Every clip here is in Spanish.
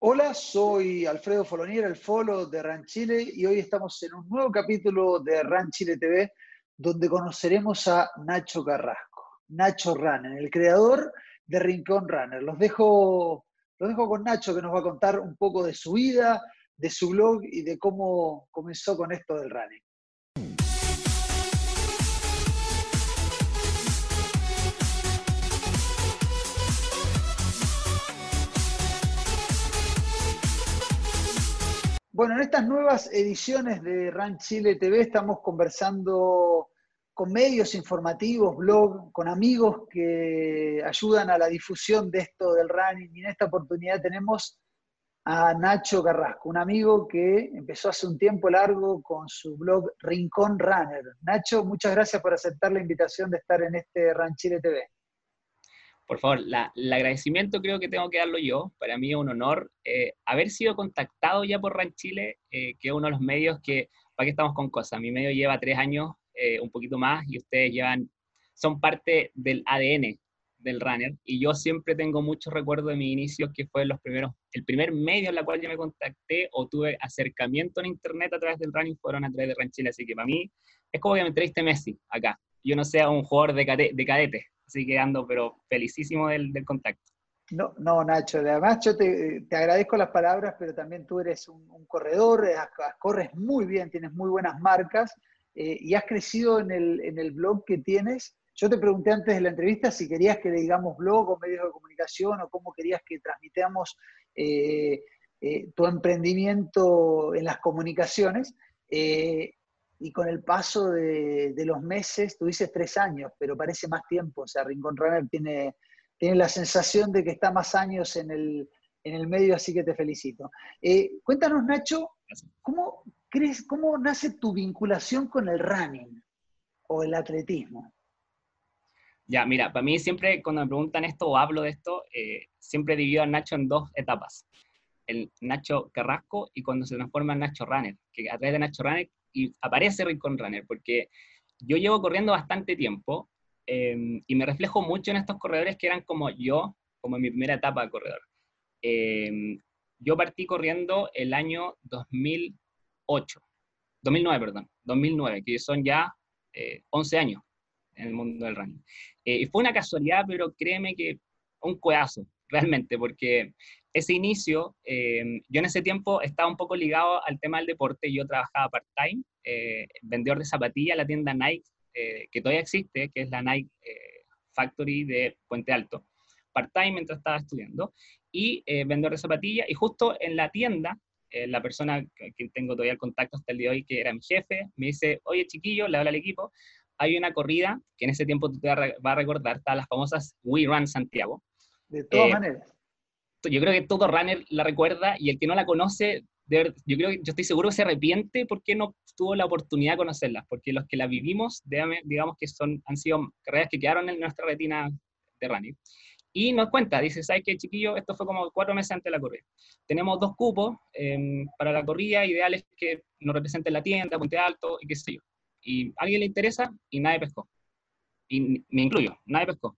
Hola, soy Alfredo Folonier, el Folo de Ran Chile, y hoy estamos en un nuevo capítulo de Ran Chile TV, donde conoceremos a Nacho Carrasco, Nacho Runner, el creador de Rincón Runner. Los dejo, los dejo con Nacho, que nos va a contar un poco de su vida, de su blog y de cómo comenzó con esto del running. Bueno, en estas nuevas ediciones de RAN Chile TV estamos conversando con medios informativos, blog, con amigos que ayudan a la difusión de esto del running. Y en esta oportunidad tenemos a Nacho Carrasco, un amigo que empezó hace un tiempo largo con su blog Rincón Runner. Nacho, muchas gracias por aceptar la invitación de estar en este RAN Chile TV por favor, el agradecimiento creo que tengo que darlo yo. Para mí es un honor eh, haber sido contactado ya por RAN Chile, eh, que es uno de los medios que, ¿para qué estamos con cosas? Mi medio lleva tres años, eh, un poquito más, y ustedes llevan, son parte del ADN del runner, y yo siempre tengo muchos recuerdos de mis inicios, que fue los primeros, el primer medio en el cual yo me contacté o tuve acercamiento en internet a través del running fueron a través de RAN Chile, así que para mí es como que me entreviste Messi acá. Yo no sea un jugador de, de cadete, Así que ando, pero felicísimo del, contacto. No, no, Nacho, además yo te, agradezco las palabras, pero también tú eres un, corredor, eh, corres muy bien, tienes muy buenas marcas eh, y has crecido en el, blog que tienes. Yo te pregunté antes de la entrevista si querías que digamos blog o medios de comunicación o cómo querías que transmitamos eh, tu emprendimiento en las comunicaciones y con el paso de, los meses, tú dices tres años, pero parece más tiempo, o sea, Rincón Runner tiene, tiene la sensación de que está más años en el, medio, así que te felicito. Eh, cuéntanos, Nacho, ¿cómo, crees, ¿cómo nace tu vinculación con el running o el atletismo? Ya, mira, para mí siempre cuando me preguntan esto o hablo de esto, eh, siempre divido a Nacho en dos etapas. El Nacho Carrasco y cuando se transforma en Nacho Runner, que a través de Nacho Runner y aparece Rincón Runner, porque yo llevo corriendo bastante tiempo em, y me reflejo mucho en estos corredores que eran como yo, como en mi primera etapa de corredor. Em, yo partí corriendo el año 2008, 2009, perdón, 2009, que son ya 11 eh, años en el mundo del running. Eh, y fue una casualidad, pero créeme que un cuedazo, realmente, porque ese inicio, eh, yo en ese tiempo estaba un poco ligado al tema del deporte, yo trabajaba part-time, eh, vendedor de zapatillas, la tienda Nike, eh, que todavía existe, que es la Nike Factory de Puente Alto, part-time mientras estaba estudiando, y vendedor de zapatillas, y justo en la tienda, la persona que tengo todavía el contacto hasta el día de hoy, que era mi jefe, me dice, oye chiquillo, le habla al equipo, hay una corrida, que en ese tiempo tú te vas a recordar, está las famosas We Run Santiago. De todas maneras yo creo que todo runner la recuerda y el que no la conoce, yo creo yo estoy seguro que se arrepiente porque no tuvo la oportunidad de conocerlas, porque los que la vivimos, digamos que son, han sido carreras que quedaron en nuestra retina de running. Y nos cuenta, dice, ¿sabes qué, chiquillo? Esto fue como cuatro meses antes de la corrida. Tenemos dos cupos em, para la corrida, ideales que nos representen la tienda, Puente Alto y qué sé yo. Y a alguien le interesa y nadie pescó. Y me incluyo, nadie pescó.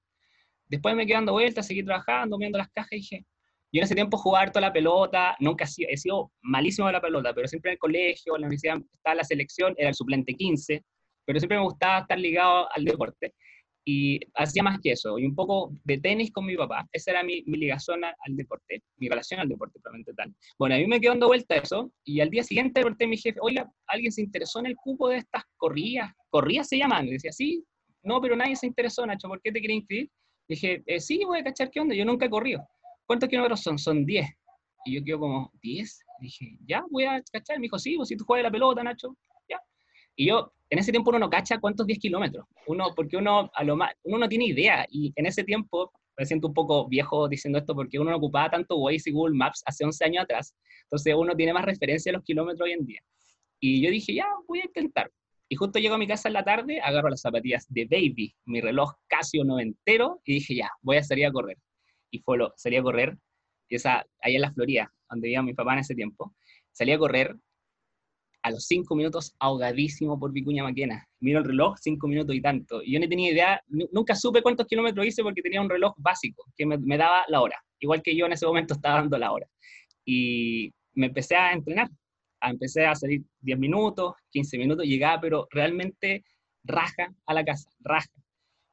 Después me quedé dando vueltas, seguí trabajando, viendo las cajas y dije, yo en ese tiempo jugaba toda la pelota, nunca he sido, he sido malísimo de la pelota, pero siempre en el colegio, en la universidad estaba la selección, era el suplente 15, pero siempre me gustaba estar ligado al deporte. Y hacía más que eso, y un poco de tenis con mi papá. Esa era mi, mi ligación al deporte, mi relación al deporte, probablemente tal. Bueno, a mí me quedó dando vuelta eso, y al día siguiente pregunté a mi jefe, oiga, ¿alguien se interesó en el cupo de estas corridas? ¿Corridas se llaman? Y decía, sí, no, pero nadie se interesó, Nacho, ¿por qué te quería inscribir? dije, eh, sí, voy a cachar qué onda, yo nunca he corrido. ¿Cuántos kilómetros son? Son 10. Y yo quedo como, ¿10? Dije, ya, voy a cachar. Me dijo, sí, pues si tú juegas la pelota, Nacho, ya. Y yo, en ese tiempo uno no cacha cuántos 10 kilómetros. Uno, porque uno, a lo más, uno no tiene idea. Y en ese tiempo, me siento un poco viejo diciendo esto porque uno no ocupaba tanto Waze y Google Maps hace 11 años atrás. Entonces uno tiene más referencia a los kilómetros hoy en día. Y yo dije, ya, voy a intentar. Y justo llego a mi casa en la tarde, agarro las zapatillas de Baby, mi reloj Casio noventero, y dije, ya, voy a salir a correr y fue lo, salí a correr, y esa, allá en la Florida, donde vivía mi papá en ese tiempo, salí a correr a los cinco minutos ahogadísimo por Vicuña Maquena. Miro el reloj, cinco minutos y tanto. Y yo no tenía idea, nunca supe cuántos kilómetros hice porque tenía un reloj básico que me, me, daba la hora, igual que yo en ese momento estaba dando la hora. y me empecé a entrenar. Empecé a salir 10 minutos, 15 minutos, llegaba, pero realmente raja a la casa, raja.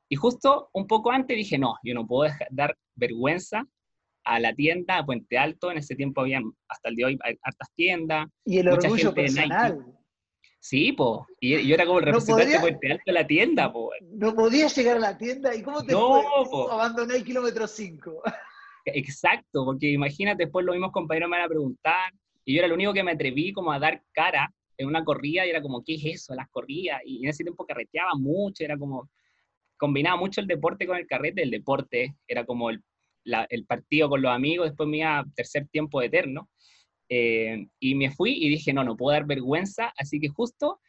Y justo un poco antes dije, no, yo no puedo dar vergüenza a la tienda, a Puente Alto, en ese tiempo había, hasta el día de hoy, hartas tiendas. Y el orgullo personal. Sí, po. Y yo era como el representante de Puente Alto de la tienda, po. No podías llegar a la tienda. ¿Y cómo te no, fue? Abandoné el kilómetro 5. Exacto, porque imagínate, después los mismos compañeros me van a preguntar, y yo era el único que me atreví como a dar cara en una corrida, y era como, ¿qué es eso? Las corridas, y en ese tiempo carreteaba mucho, era como, combinaba mucho el deporte con el carrete, el deporte era como el, el partido con los amigos, después me iba a tercer tiempo eterno, eh, y me fui y dije, no, no puedo dar vergüenza, así que justo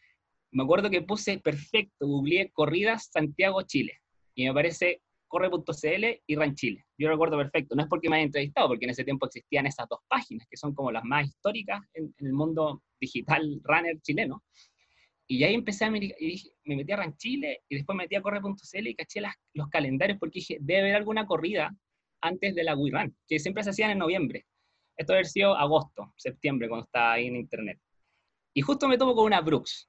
me acuerdo que puse perfecto, googleé corridas Santiago-Chile, y me aparece corre.cl y Ranchile. Yo recuerdo perfecto, no es porque me haya entrevistado, porque en ese tiempo existían esas dos páginas, que son como las más históricas en, el mundo digital runner chileno. Y ahí empecé a y dije, me metí a Ranchile y después me metí a corre.cl y caché las, los calendarios porque dije, debe haber alguna corrida antes de la WeRun, que siempre se hacían en noviembre. Esto debe haber sido agosto, septiembre, cuando estaba ahí en internet. Y justo me tomo con una Brooks,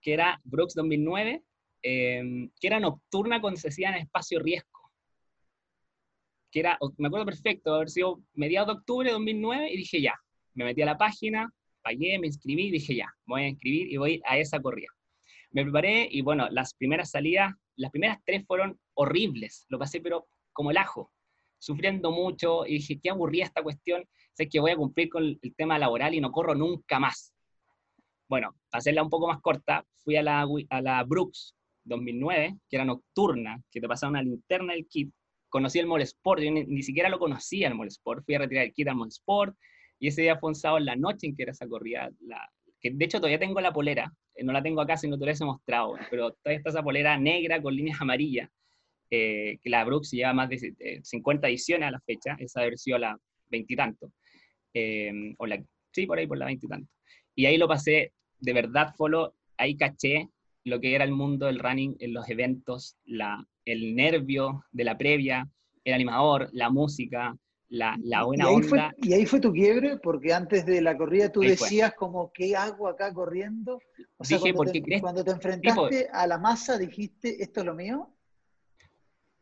que era Brooks 2009, Em, que era nocturna cuando se hacía en espacio riesgo. Que era, me acuerdo perfecto, haber sido mediados de octubre de 2009 y dije ya, me metí a la página, pagué, me inscribí dije ya, voy a inscribir y voy a esa corrida. Me preparé y bueno, las primeras salidas, las primeras tres fueron horribles, lo pasé pero como el ajo, sufriendo mucho y dije, qué aburrida esta cuestión, sé que voy a cumplir con el tema laboral y no corro nunca más. Bueno, para hacerla un poco más corta, fui a la, a la Brooks, 2009, que era nocturna, que te pasaba una linterna del kit. Conocí el Mall Sport, yo ni, siquiera lo conocía el Mall Sport, fui a retirar el kit al Mall Sport, y ese día fue un sábado en la noche en que era esa corrida, la, que de hecho todavía tengo la polera, eh, no la tengo acá, sino te la he mostrado, pero todavía está esa polera negra con líneas amarillas, eh, que la Brooks lleva más de 50 eh, ediciones a la fecha, esa a la veintitanto, la, sí, por ahí por la veintitanto. Y ahí lo pasé, de verdad, Folo, ahí caché lo que era el mundo del running en los eventos, la, el nervio de la previa, el animador, la música, la, la buena y onda. y ahí fue tu quiebre, porque antes de la corrida tú decías como, ¿qué hago acá corriendo? O sea, cuando, te, cuando te enfrentaste a la masa, dijiste, ¿esto es lo mío?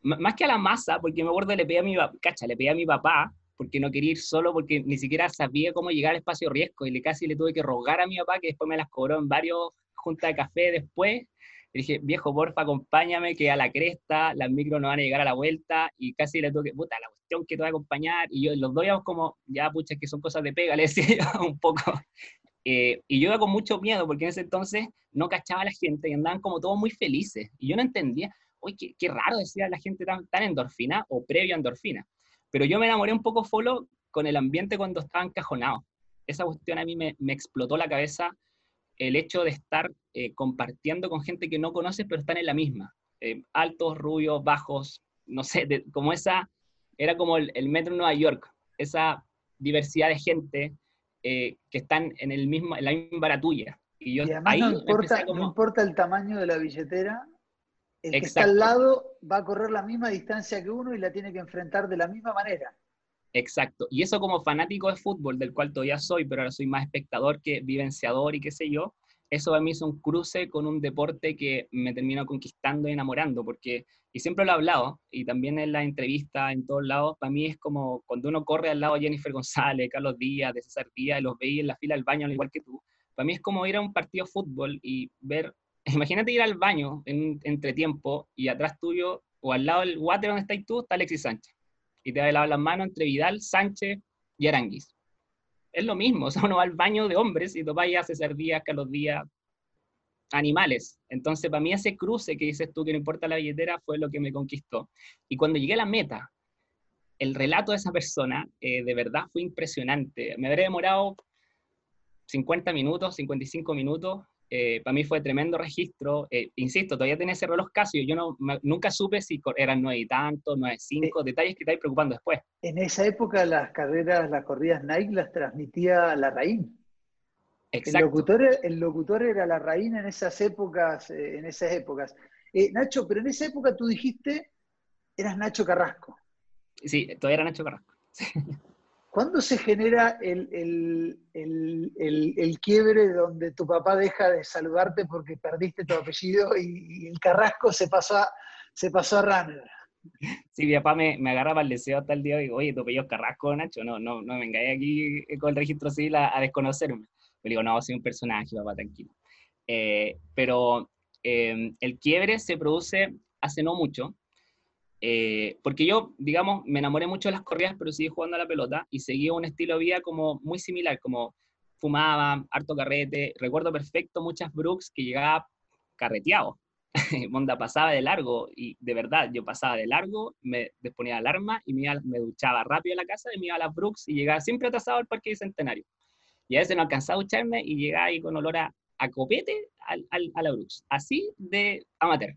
más que a la masa, porque me acuerdo le pedí a mi, cacha, le pedí a mi papá, porque no quería ir solo, porque ni siquiera sabía cómo llegar al espacio riesgo, y le casi le tuve que rogar a mi papá, que después me las cobró en varios junta de café después. Le dije, viejo, porfa, acompáñame, que a la cresta, las micros no van a llegar a la vuelta, y casi le tuve que, puta, la cuestión que te voy a acompañar, y yo los doy como, ya, pucha, que son cosas de pega, le decía yo un poco. Eh, y yo iba con mucho miedo, porque en ese entonces no cachaba a la gente y andaban como todos muy felices, y yo no entendía, uy, qué, qué raro decía la gente tan, tan endorfina o previo a endorfina. Pero yo me enamoré un poco solo con el ambiente cuando estaba encajonado. Esa cuestión a mí me, me explotó la cabeza el hecho de estar eh, compartiendo con gente que no conoces, pero están en la misma. Eh, altos, rubios, bajos, no sé, como esa, era como el, metro de Nueva York, esa diversidad de gente eh, que están en, el mismo, en la misma vara tuya. Y, yo, además no, importa, no importa el tamaño de la billetera, el que está al lado va a correr la misma distancia que uno y la tiene que enfrentar de la misma manera. Exacto. Y eso como fanático de fútbol, del cual todavía soy, pero ahora soy más espectador que vivenciador y qué sé yo, eso a mí es un cruce con un deporte que me terminó conquistando y enamorando, porque, y siempre lo he hablado, y también en la entrevista, en todos lados, para mí es como cuando uno corre al lado de Jennifer González, Carlos Díaz, de César Díaz, y los veis en la fila del baño, al igual que tú, para mí es como ir a un partido de fútbol y ver, imagínate ir al baño en un entretiempo y atrás tuyo, o al lado del water donde estáis tú, está Alexis Sánchez y te va a las manos entre Vidal, Sánchez y Aranguis. Es lo mismo, o sea, uno va al baño de hombres y topáis a César Díaz, Carlos Díaz, animales. Entonces, para mí ese cruce que dices tú que no importa la billetera fue lo que me conquistó. Y cuando llegué a la meta, el relato de esa persona eh, de verdad fue impresionante. Me habré demorado 50 minutos, 55 minutos, eh, para mí fue tremendo registro. Eh, insisto, todavía tenía ese reloj Casio, yo no, nunca supe si eran nueve y tanto, nueve cinco, detalles que estáis preocupando después. En esa época las carreras, las corridas Nike las transmitía la Raín. Exacto. El locutor, el locutor era la Raín en esas épocas, eh, en esas épocas. Nacho, pero en esa época tú dijiste, eras Nacho Carrasco. Sí, todavía era Nacho Carrasco. ¿Cuándo se genera el, quiebre donde tu papá deja de saludarte porque perdiste tu apellido y, el Carrasco se pasó a, se pasó a Runner? Sí, mi papá me, me agarraba el deseo hasta el día de hoy, oye, tu apellido es Carrasco, Nacho, no, no, no me engañé aquí con el registro civil a, desconocerme. Le digo, no, soy un personaje, papá, tranquilo. Eh, pero eh, el quiebre se produce hace no mucho, eh, porque yo, digamos, me enamoré mucho de las corridas, pero seguí jugando a la pelota y seguía un estilo de vida como muy similar, como fumaba, harto carrete. Recuerdo perfecto muchas Brooks que llegaba carreteado. Monda pasaba de largo y de verdad yo pasaba de largo, me ponía alarma y me, me duchaba rápido a la casa y me iba a las Brooks y llegaba siempre atrasado al Parque Bicentenario. Y a veces no alcanzaba a ducharme y llegaba ahí con olor a, a copete al, al, a la Brooks, así de amateur.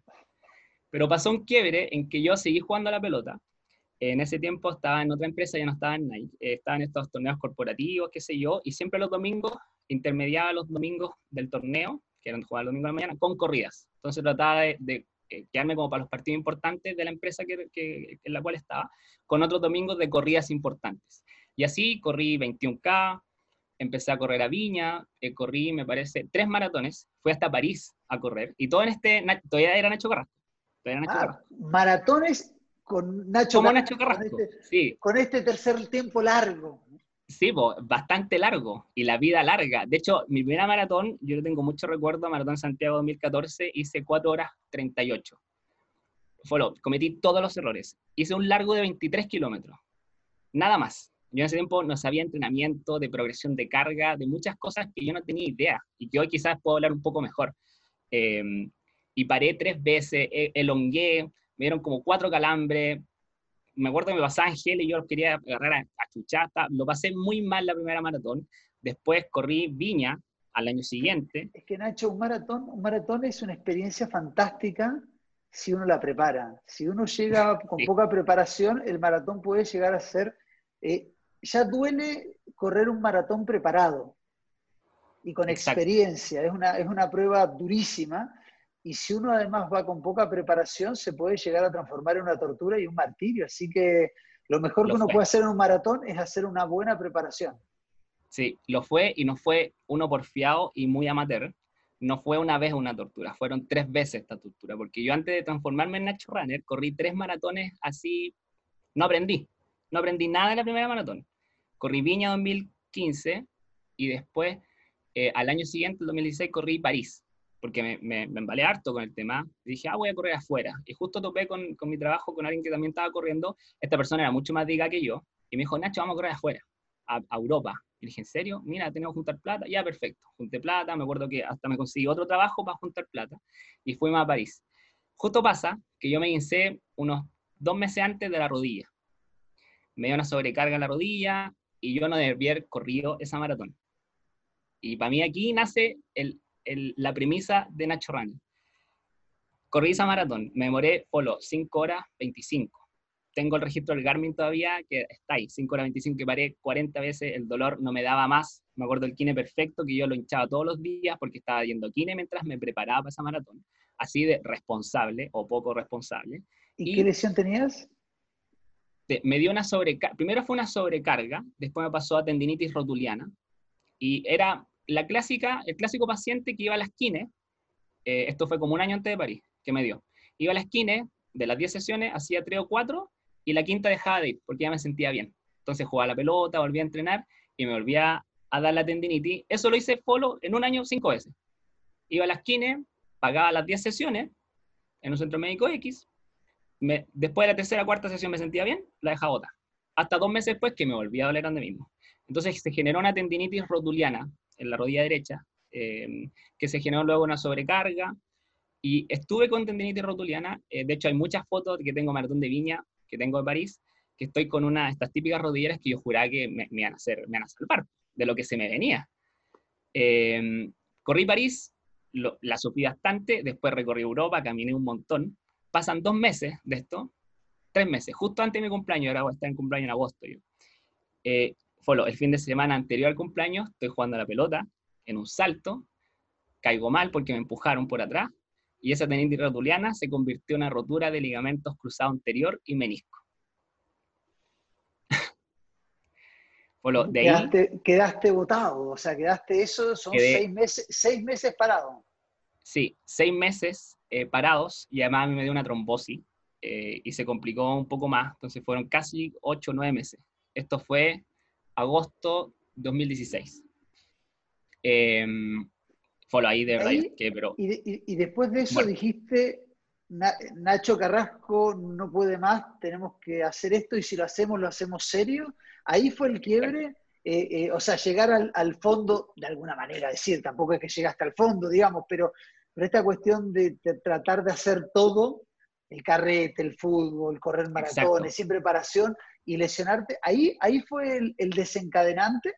Pero pasó un quiebre en que yo seguí jugando a la pelota. En ese tiempo estaba en otra empresa, ya no estaba en Nike. Eh, estaba en estos torneos corporativos, qué sé yo, y siempre los domingos, intermediaba los domingos del torneo, que eran jugar el domingo de la mañana, con corridas. Entonces trataba de, eh, quedarme como para los partidos importantes de la empresa que, en la cual estaba, con otros domingos de corridas importantes. Y así corrí 21K, empecé a correr a Viña, eh, corrí, me parece, tres maratones, fui hasta París a correr, y todo en este, todavía era Nacho Carrasco. Ah, maratones con Nacho Como Nacho Carrasco, con este, sí. Con este tercer tiempo largo. Sí, bastante largo y la vida larga. De hecho, mi primera maratón, yo tengo mucho recuerdo, Maratón Santiago 2014, hice 4 horas 38. Fue cometí todos los errores. Hice un largo de 23 kilómetros. Nada más. Yo en ese tiempo no sabía entrenamiento, de progresión de carga, de muchas cosas que yo no tenía idea y que hoy quizás puedo hablar un poco mejor. Eh, y paré tres veces, e, elongué, me dieron como cuatro calambres, me acuerdo que me pasaba Ángel y yo quería agarrar a, a chuchata, lo pasé muy mal la primera maratón, después corrí Viña al año siguiente. Es que Nacho, un maratón, un maratón es una experiencia fantástica si uno la prepara. Si uno llega con poca preparación, el maratón puede llegar a ser... Eh, ya duele correr un maratón preparado y con experiencia. Es una, es una prueba durísima y si uno además va con poca preparación, se puede llegar a transformar en una tortura y un martirio. Así que lo mejor que uno puede hacer en un maratón es hacer una buena preparación. Sí, lo fue y no fue uno porfiado y muy amateur. No fue una vez una tortura, fueron tres veces esta tortura, porque yo antes de transformarme en Nacho Runner corrí tres maratones así, no aprendí, no aprendí nada en la primera maratón. Corrí Viña 2015 y después, eh, al año siguiente, el 2016, corrí París porque me, me, me, embalé harto con el tema, dije, ah, voy a correr afuera. Y justo topé con, con, mi trabajo con alguien que también estaba corriendo, esta persona era mucho más diga que yo, y me dijo, Nacho, vamos a correr afuera, a, Europa. Y dije, ¿en serio? Mira, tenemos que juntar plata. Ya, perfecto. Junté plata, me acuerdo que hasta me conseguí otro trabajo para juntar plata, y fuimos a París. Justo pasa que yo me hice unos dos meses antes de la rodilla. Me dio una sobrecarga en la rodilla, y yo no debía haber corrido esa maratón. Y para mí aquí nace el, la premisa de Nacho Rani. Corrí esa maratón, me demoré solo 5 horas 25. Tengo el registro del Garmin todavía, que está ahí, 5 horas 25, que paré 40 veces, el dolor no me daba más. Me acuerdo del kine perfecto, que yo lo hinchaba todos los días porque estaba yendo kine mientras me preparaba para esa maratón. Así de responsable o poco responsable. ¿Y, qué lesión tenías? Me dio una sobrecarga, primero fue una sobrecarga, después me pasó a tendinitis rotuliana, y era la clásica, el clásico paciente que iba a la esquina, eh, esto fue como un año antes de París, que me dio. Iba a la esquina, de las 10 sesiones, hacía 3 o 4, y la quinta dejaba de ir, porque ya me sentía bien. Entonces jugaba la pelota, volvía a entrenar, y me volvía a dar la tendinitis. Eso lo hice solo en un año 5 veces. Iba a la esquina, pagaba las 10 sesiones, en un centro médico X, después de la tercera o cuarta sesión me sentía bien, la dejaba otra. Hasta dos meses después que me volvía a doler donde mismo. Entonces se generó una tendinitis rotuliana, en la rodilla derecha, eh, que se generó luego una sobrecarga. Y estuve con tendinitis rotuliana. Eh, de hecho, hay muchas fotos que tengo maratón de Viña, que tengo de París, que estoy con una de estas típicas rodilleras que yo juraba que me, me, iban, a hacer, me a salvar de lo que se me venía. Eh, corrí París, la sufrí bastante, después recorrí Europa, caminé un montón. Pasan dos meses de esto, tres meses, justo antes de mi cumpleaños, ahora voy a estar en cumpleaños en agosto yo el fin de semana anterior al cumpleaños, estoy jugando a la pelota en un salto, caigo mal porque me empujaron por atrás, y esa tendinitis rotuliana se convirtió en una rotura de ligamentos cruzados anterior y menisco. de quedaste, quedaste botado, o sea, quedaste eso, son seis, meses, seis meses parado. Sí, seis meses eh, parados y además a mí me dio una trombosis eh, y se complicó un poco más, entonces fueron casi ocho o nueve meses. Esto fue agosto 2016. Eh, fue ahí de verdad que, pero... Y, después de eso dijiste, Nacho Carrasco no puede más, tenemos que hacer esto y si lo hacemos, lo hacemos serio. Ahí fue el quiebre, eh, eh, o sea, llegar al, fondo, de alguna manera decir, tampoco es que llegaste al fondo, digamos, pero, pero esta cuestión de, tratar de hacer todo, el carrete, el fútbol, correr maratones, sin preparación y lesionarte, ahí, ahí fue el, desencadenante.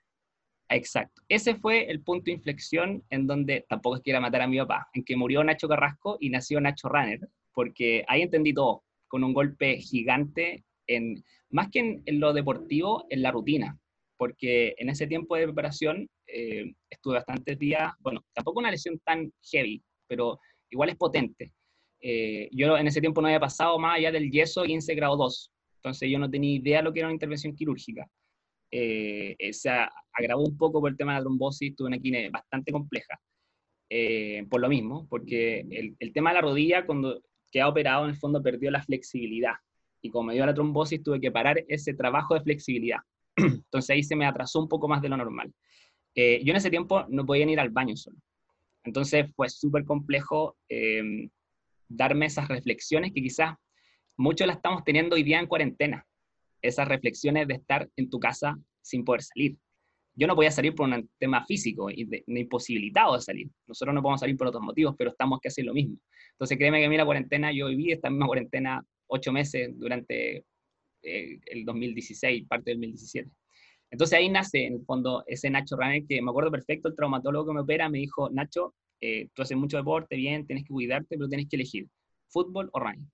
Exacto. Ese fue el punto de inflexión en donde tampoco es que matar a mi papá, en que murió Nacho Carrasco y nació Nacho Runner, porque ahí entendí todo, con un golpe gigante, en, más que en, lo deportivo, en la rutina, porque en ese tiempo de preparación eh, estuve bastantes días, bueno, tampoco una lesión tan heavy, pero igual es potente. Eh, yo en ese tiempo no había pasado más allá del yeso 15 grado 2, entonces yo no tenía idea de lo que era una intervención quirúrgica. Eh, se agravó un poco por el tema de la trombosis, tuve una quine bastante compleja. por lo mismo, porque el, tema de la rodilla, cuando que ha operado en el fondo perdió la flexibilidad. Y como me dio la trombosis, tuve que parar ese trabajo de flexibilidad. Entonces ahí se me atrasó un poco más de lo normal. Eh, yo en ese tiempo no podía ir al baño solo. Entonces fue súper complejo darme esas reflexiones que quizás muchos las estamos teniendo hoy día en cuarentena. Esas reflexiones de estar en tu casa sin poder salir. Yo no podía salir por un tema físico imposibilitado de salir. Nosotros no podemos salir por otros motivos, pero estamos casi lo mismo. Entonces, créeme que a mí la cuarentena, yo viví esta misma cuarentena ocho meses durante eh, el 2016, parte del 2017. Entonces ahí nace, en el fondo, ese Nacho Runner que me acuerdo perfecto, el traumatólogo que me opera me dijo, Nacho, eh, tú haces mucho deporte, bien, tienes que cuidarte, pero tienes que elegir fútbol o running.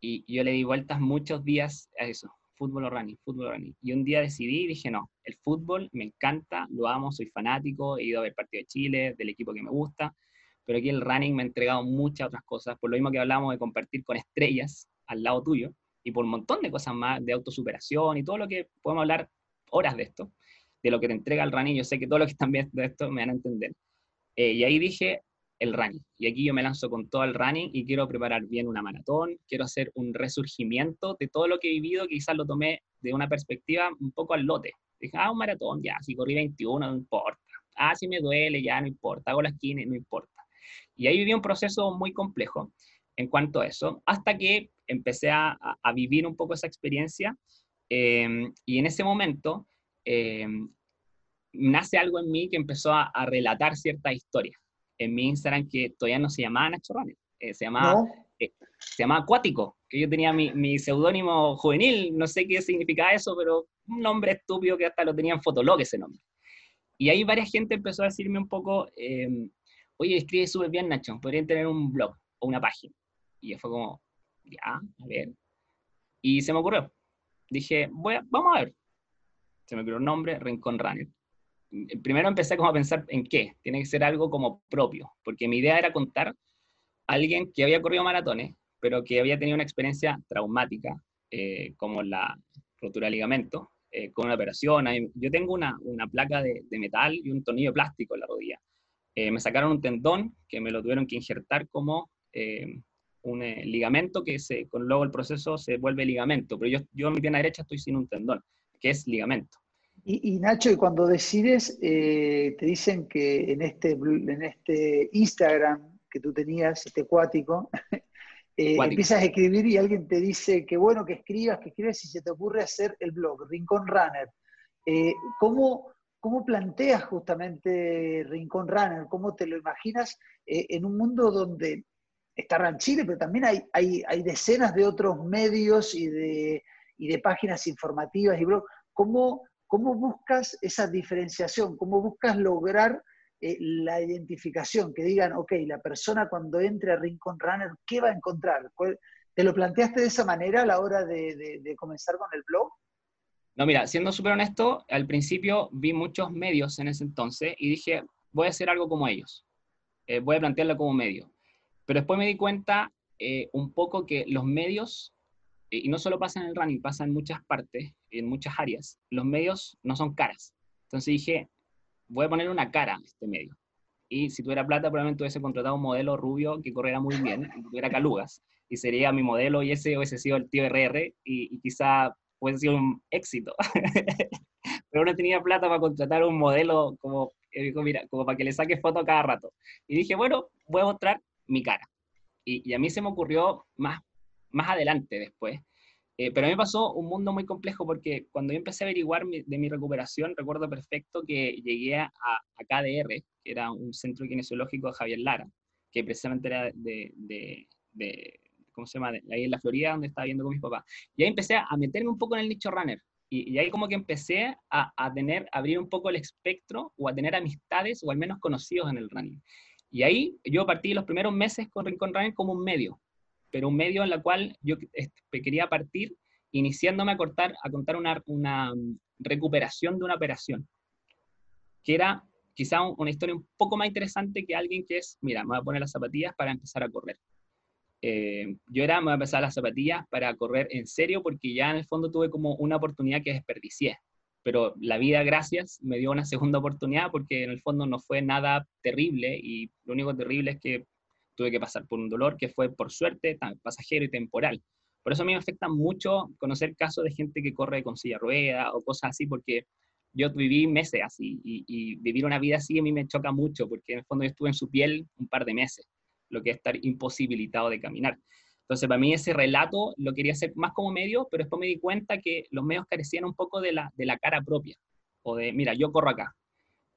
Y yo le di vueltas muchos días a eso, fútbol o running, fútbol o running. Y un día decidí y dije, no, el fútbol me encanta, lo amo, soy fanático, he ido a ver partido de Chile, del equipo que me gusta, pero aquí el running me ha entregado muchas otras cosas, por lo mismo que hablamos de compartir con estrellas al lado tuyo, y por un montón de cosas más, de autosuperación y todo lo que podemos hablar horas de esto, de lo que te entrega el running, yo sé que todos los que están viendo esto me van a entender. Eh, y ahí dije, el running. Y aquí yo me lanzo con todo el running y quiero preparar bien una maratón, quiero hacer un resurgimiento de todo lo que he vivido, quizás lo tomé de una perspectiva un poco al lote. Dije, ah, un maratón, ya, si corrí 21, no importa. Ah, si me duele, ya, no importa. Hago las esquina, no importa. Y ahí viví un proceso muy complejo en cuanto a eso, hasta que empecé a, vivir un poco esa experiencia em, y en ese momento em, nace algo en mí que empezó a, relatar cierta historia en mi Instagram que todavía no se llamaba Nacho Runner, eh, se llamaba... Eh, se llamaba Acuático, que yo tenía mi, mi seudónimo juvenil, no sé qué significa eso, pero un nombre estúpido que hasta lo tenía en Fotolog ese nombre. Y ahí varias gente empezó a decirme un poco, em, oye, escribe súper bien Nacho, podrían tener un blog o una página. Y fue como, ya, a ver. Y se me ocurrió. Dije, voy vamos a ver. Se me ocurrió un nombre, Rincón Runner. Primero empecé como a pensar en qué. Tiene que ser algo como propio, porque mi idea era contar a alguien que había corrido maratones, pero que había tenido una experiencia traumática, eh, como la rotura de ligamento, eh, con una operación. Yo tengo una, una placa de, de, metal y un tornillo plástico en la rodilla. Eh, me sacaron un tendón que me lo tuvieron que injertar como un eh, ligamento que se, con luego el proceso se vuelve ligamento, pero yo, yo en mi pierna derecha estoy sin un tendón, que es ligamento. Y, Nacho, y cuando decides, eh, te dicen que en este, en este Instagram que tú tenías, este cuático, eh, empiezas a escribir y alguien te dice que bueno que escribas, que escribes y se te ocurre hacer el blog, Rincón Runner. ¿cómo, ¿Cómo planteas justamente Rincón Runner? ¿Cómo te lo imaginas en un mundo donde está Ranchile, pero también hay, hay, hay, decenas de otros medios y de, y de páginas informativas y blogs. ¿Cómo, ¿Cómo, buscas esa diferenciación? ¿Cómo buscas lograr eh, la identificación? Que digan, ok, la persona cuando entre a Rincon Runner, ¿qué va a encontrar? ¿Te lo planteaste de esa manera a la hora de, comenzar con el blog? No, mira, siendo súper honesto, al principio vi muchos medios en ese entonces y dije, voy a hacer algo como ellos. Eh, voy a plantearlo como medio pero después me di cuenta eh, un poco que los medios y no solo pasa en el running, pasa en muchas partes, en muchas áreas, los medios no son caras. Entonces dije, voy a poner una cara a este medio. Y si tuviera plata, probablemente hubiese contratado un modelo rubio que corriera muy bien, y tuviera calugas, y sería mi modelo y ese hubiese sido el tío RR, y, y quizá hubiese sido un éxito. Pero no tenía plata para contratar un modelo como, mira, como para que le saque foto cada rato. Y dije, bueno, voy a mostrar mi cara. Y, y a mí se me ocurrió más más adelante después. Eh, pero a mí me pasó un mundo muy complejo porque cuando yo empecé a averiguar de mi recuperación, recuerdo perfecto que llegué a, a, KDR, que era un centro kinesiológico de Javier Lara, que precisamente era de, de, de ¿cómo se llama? ahí en la Florida, donde estaba viendo con mis papás. Y ahí empecé a meterme un poco en el nicho runner. Y, y ahí como que empecé a, a, tener, abrir un poco el espectro o a tener amistades o al menos conocidos en el running. Y ahí yo partí los primeros meses con Rincón Running como un medio, pero un medio en el cual yo quería partir iniciándome a, cortar, a contar una, una mm, recuperación de una operación, que era quizá una historia un poco más interesante que alguien que es, mira, me voy a poner las zapatillas para empezar a correr. Eh, yo era, me voy a empezar las zapatillas para correr en serio porque ya en el fondo tuve como una oportunidad que desperdicié. Pero la vida, gracias, me dio una segunda oportunidad porque en el fondo no fue nada terrible y lo único terrible es que tuve que pasar por un dolor que fue, por suerte, pasajero y temporal. Por eso a mí me afecta mucho conocer casos de gente que corre con silla rueda o cosas así, porque yo viví meses así y, vivir una vida así a mí me choca mucho, porque en el fondo yo estuve en su piel un par de meses, lo que es estar imposibilitado de caminar. Entonces, para mí ese relato lo quería hacer más como medio, pero después me di cuenta que los medios carecían un poco de la, de la cara propia, o de, mira, yo corro acá.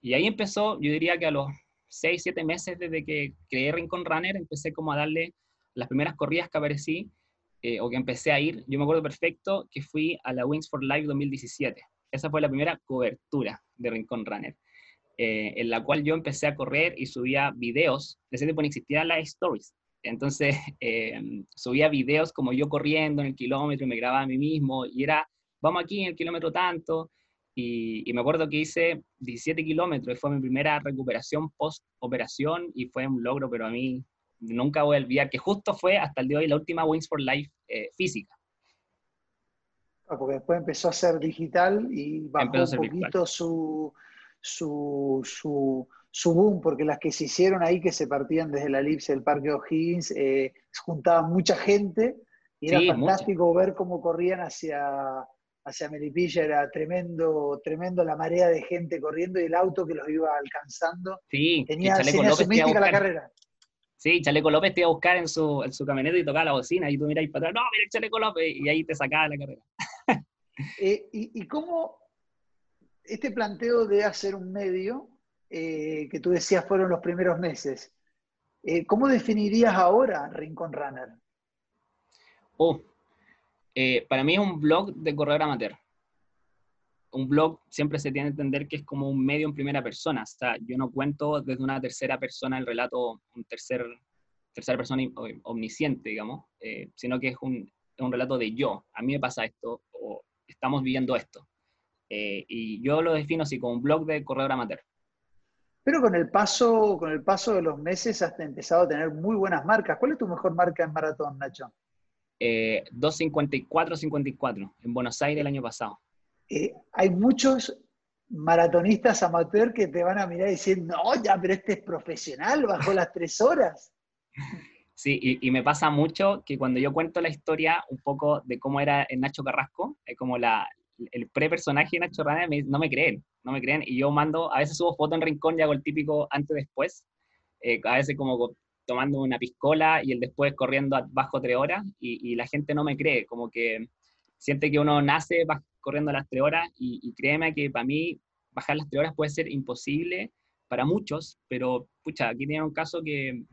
Y ahí empezó, yo diría que a los seis, siete meses desde que creé Rincón Runner, empecé como a darle las primeras corridas que aparecí eh, o que empecé a ir. Yo me acuerdo perfecto que fui a la Wings for Life 2017. Esa fue la primera cobertura de Rincón Runner, eh, en la cual yo empecé a correr y subía videos. De ese tiempo no existían las stories. Entonces eh, subía videos como yo corriendo en el kilómetro me grababa a mí mismo y era, vamos aquí en el kilómetro tanto, y, me acuerdo que hice 17 kilómetros y fue mi primera recuperación post-operación y fue un logro, pero a mí nunca voy a olvidar que justo fue hasta el día de hoy la última Wings for Life eh, física. Ah, porque después empezó a ser digital y bajó un poquito su, su, su, su, boom, porque las que se hicieron ahí, que se partían desde la elipse del Parque O'Higgins, eh, juntaban mucha gente y era fantástico ver cómo corrían hacia hacia Melipilla era tremendo, tremendo la marea de gente corriendo y el auto que los iba alcanzando. Sí, tenía, tenía su mística la carrera. Sí, Chaleco López te iba a buscar en su, en su camioneta y tocaba la bocina y tú miras para atrás, no, mira Chaleco López, y ahí te sacaba la carrera. Eh, y, y, cómo este planteo de hacer un medio, eh, que tú decías fueron los primeros meses, eh, ¿cómo definirías ahora Rincón Runner? Oh, eh, para mí es un blog de corredor amateur. Un blog siempre se tiene que entender que es como un medio en primera persona. O sea, yo no cuento desde una tercera persona el relato, un tercer, tercera persona omnisciente, digamos, eh, sino que es un, un, relato de yo. A mí me pasa esto, o estamos viviendo esto. Eh, y yo lo defino así, como un blog de corredor amateur. Pero con el paso, con el paso de los meses has empezado a tener muy buenas marcas. ¿Cuál es tu mejor marca en maratón, Nacho? Eh, 2.54-54 en Buenos Aires el año pasado. Eh, hay muchos maratonistas amateur que te van a mirar diciendo, no, ya, pero este es profesional, bajó las tres horas. Sí, y, y, me pasa mucho que cuando yo cuento la historia un poco de cómo era el Nacho Carrasco, es como la, el pre-personaje de Nacho Rana, no me creen, no me creen, y yo mando, a veces subo foto en rincón y hago el típico antes-después, eh, a veces como tomando una piscola y el después corriendo bajo tres horas y, la gente no me cree, como que siente que uno nace corriendo las tres horas y, créeme que para mí bajar las tres horas puede ser imposible para muchos, pero pucha, aquí tiene un caso que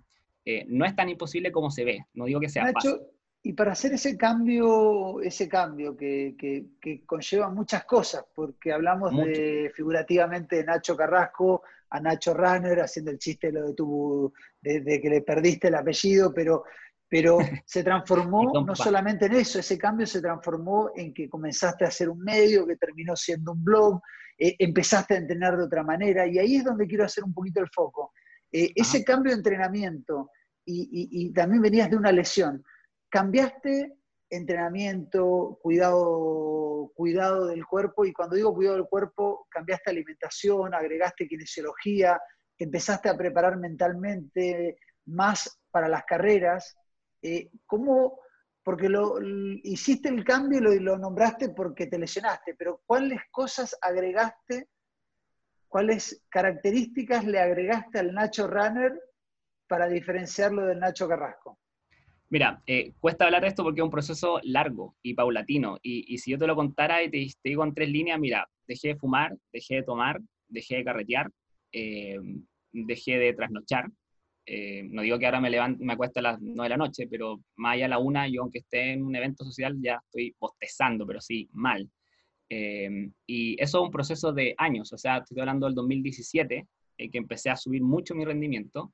eh, no es tan imposible como se ve, no digo que sea fácil. Y para hacer ese cambio, ese cambio que, que, conlleva muchas cosas, porque hablamos de figurativamente de Nacho Carrasco, a Nacho Runner haciendo el chiste de lo de tu de, que le perdiste el apellido, pero, pero se transformó no solamente en eso, ese cambio se transformó en que comenzaste a hacer un medio que terminó siendo un blog, eh, empezaste a entrenar de otra manera, y ahí es donde quiero hacer un poquito el foco. Eh, ese cambio de entrenamiento y, y, también venías de una lesión cambiaste entrenamiento, cuidado, cuidado del cuerpo, y cuando digo cuidado del cuerpo, cambiaste alimentación, agregaste kinesiología, te empezaste a preparar mentalmente más para las carreras. Eh, ¿Cómo porque lo, hiciste el cambio y lo, nombraste porque te lesionaste, pero ¿cuáles cosas agregaste, cuáles características le agregaste al Nacho Runner para diferenciarlo del Nacho Carrasco? Mira, eh, cuesta hablar de esto porque es un proceso largo y paulatino. Y, si yo te lo contara y te, digo en tres líneas, mira, dejé de fumar, dejé de tomar, dejé de carretear, eh, dejé de trasnochar, eh, no digo que ahora me levanto, me acuesto a las 9 de la noche, pero más allá de la una, yo aunque esté en un evento social ya estoy bostezando, pero sí, mal. Eh, y eso es un proceso de años, o sea, estoy hablando del 2017, eh, que empecé a subir mucho mi rendimiento.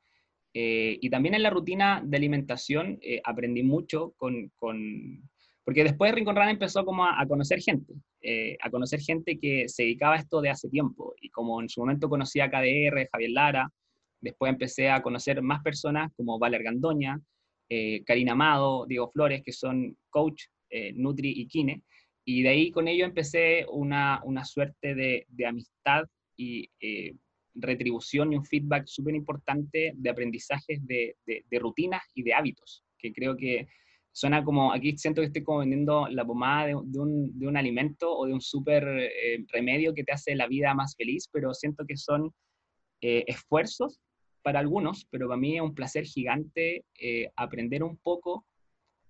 Y también en la rutina de alimentación aprendí mucho con, con, Porque después Rincón Rana empezó como a, a conocer gente, a conocer gente que se dedicaba a esto de hace tiempo. Y como en su momento conocía a KDR, Javier Lara, Después empecé a conocer más personas como Valer Gandoña, eh, Karina Amado, Diego Flores, que son coach, eh, Nutri y Kine. Y de ahí con ello empecé una, una suerte de, de, amistad y eh, retribución y un feedback súper importante de aprendizajes de, de, rutinas y de hábitos, que creo que suena como, aquí siento que estoy como vendiendo la pomada de, un, de un, alimento o de un súper remedio que te hace la vida más feliz, pero siento que son esfuerzos para algunos, pero para mí es un placer gigante eh, aprender un poco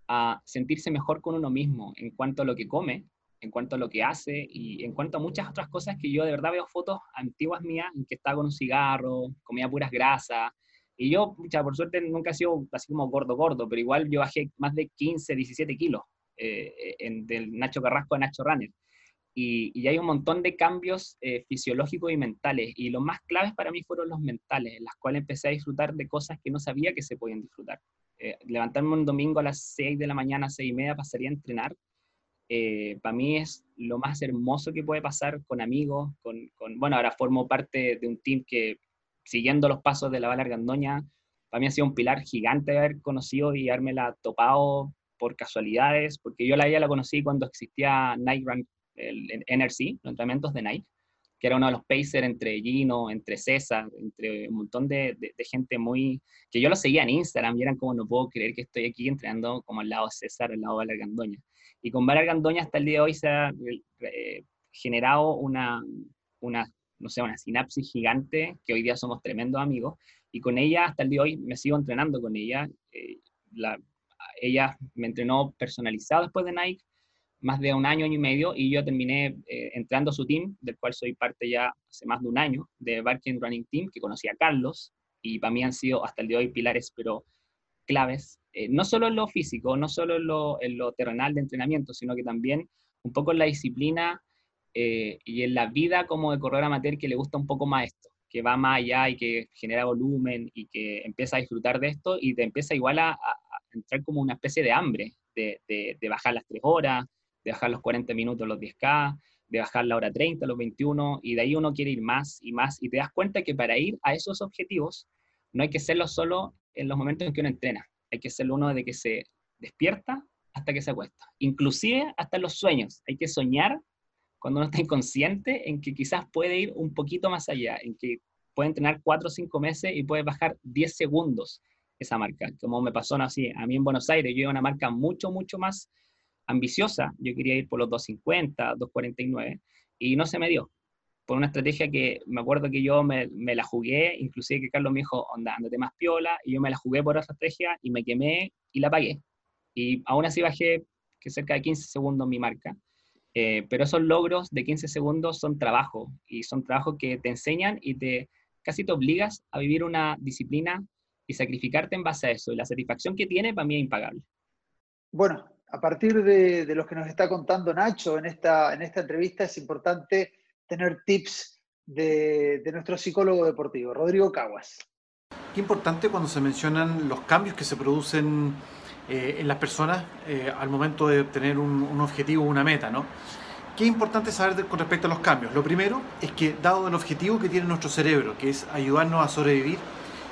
a sentirse mejor con uno mismo en cuanto a lo que come, en cuanto a lo que hace y en cuanto a muchas otras cosas que yo de verdad veo fotos antiguas mías en que estaba con un cigarro, comía puras grasas. Y yo, mucha, por suerte, nunca he sido así como gordo, gordo, pero igual yo bajé más de 15, 17 kilos eh, del Nacho Carrasco a Nacho Runner. Y, hay un montón de cambios eh, fisiológicos y mentales. Y los más claves para mí fueron los mentales, en las cuales empecé a disfrutar de cosas que no sabía que se podían disfrutar. Eh, levantarme un domingo a las 6 de la mañana, 6 y media, pasaría a entrenar. Eh, para mí es lo más hermoso que puede pasar con amigos, con, con, bueno, ahora formo parte de un team que, siguiendo los pasos de la Bala Argandoña, para mí ha sido un pilar gigante de haber conocido y la topado por casualidades, porque yo la ella la conocí cuando existía Night Run el, NRC, los entrenamientos de Nike, que era uno de los pacers entre Gino, entre César, entre un montón de, de, gente muy... que yo lo seguía en Instagram y eran como, no puedo creer que estoy aquí entrenando como al lado de César, al lado de Valer Gandoña. Y con Valer Gandoña hasta el día de hoy se ha eh, generado una, una, no sé, una sinapsis gigante, que hoy día somos tremendos amigos, y con ella hasta el día de hoy me sigo entrenando con ella. Eh, la, ella me entrenó personalizado después de Nike, más de un año, año y medio, y yo terminé eh, entrando a su team, del cual soy parte ya hace más de un año, de Barking Running Team, que conocí a Carlos, y para mí han sido hasta el día de hoy pilares, pero claves, eh, no solo en lo físico, no solo en lo, en lo, terrenal de entrenamiento, sino que también un poco en la disciplina eh, y en la vida como de corredor amateur que le gusta un poco más esto, que va más allá y que genera volumen y que empieza a disfrutar de esto y te empieza igual a, entrar como una especie de hambre, de, de, de bajar las tres horas, de bajar los 40 minutos los 10K, de bajar la hora 30, los 21, y de ahí uno quiere ir más y más, y te das cuenta que para ir a esos objetivos no hay que serlo solo en los momentos en que uno entrena, hay que serlo uno de que se despierta hasta que se acuesta, inclusive hasta los sueños, hay que soñar cuando uno está inconsciente en que quizás puede ir un poquito más allá, en que puede entrenar 4 o 5 meses y puede bajar 10 segundos esa marca, como me pasó así a mí en Buenos Aires, yo iba a una marca mucho, mucho más ambiciosa, yo quería ir por los 250, 249, y no se me dio. Por una estrategia que me acuerdo que yo me, me la jugué, inclusive que Carlos me dijo, onda, andate más piola, y yo me la jugué por esa estrategia y me quemé y la pagué. Y aún así bajé que cerca de 15 segundos mi marca. Eh, pero esos logros de 15 segundos son trabajo, y son trabajos que te enseñan y te casi te obligas a vivir una disciplina y sacrificarte en base a eso. Y la satisfacción que tiene para mí es impagable. Bueno, a partir de, de, lo que nos está contando Nacho en esta, en esta entrevista, es importante tener tips de, de nuestro psicólogo deportivo, Rodrigo Caguas. Qué importante cuando se mencionan los cambios que se producen eh, en las personas eh, al momento de obtener un, un, objetivo, una meta, ¿no? Qué importante saber con respecto a los cambios. Lo primero es que, dado el objetivo que tiene nuestro cerebro, que es ayudarnos a sobrevivir,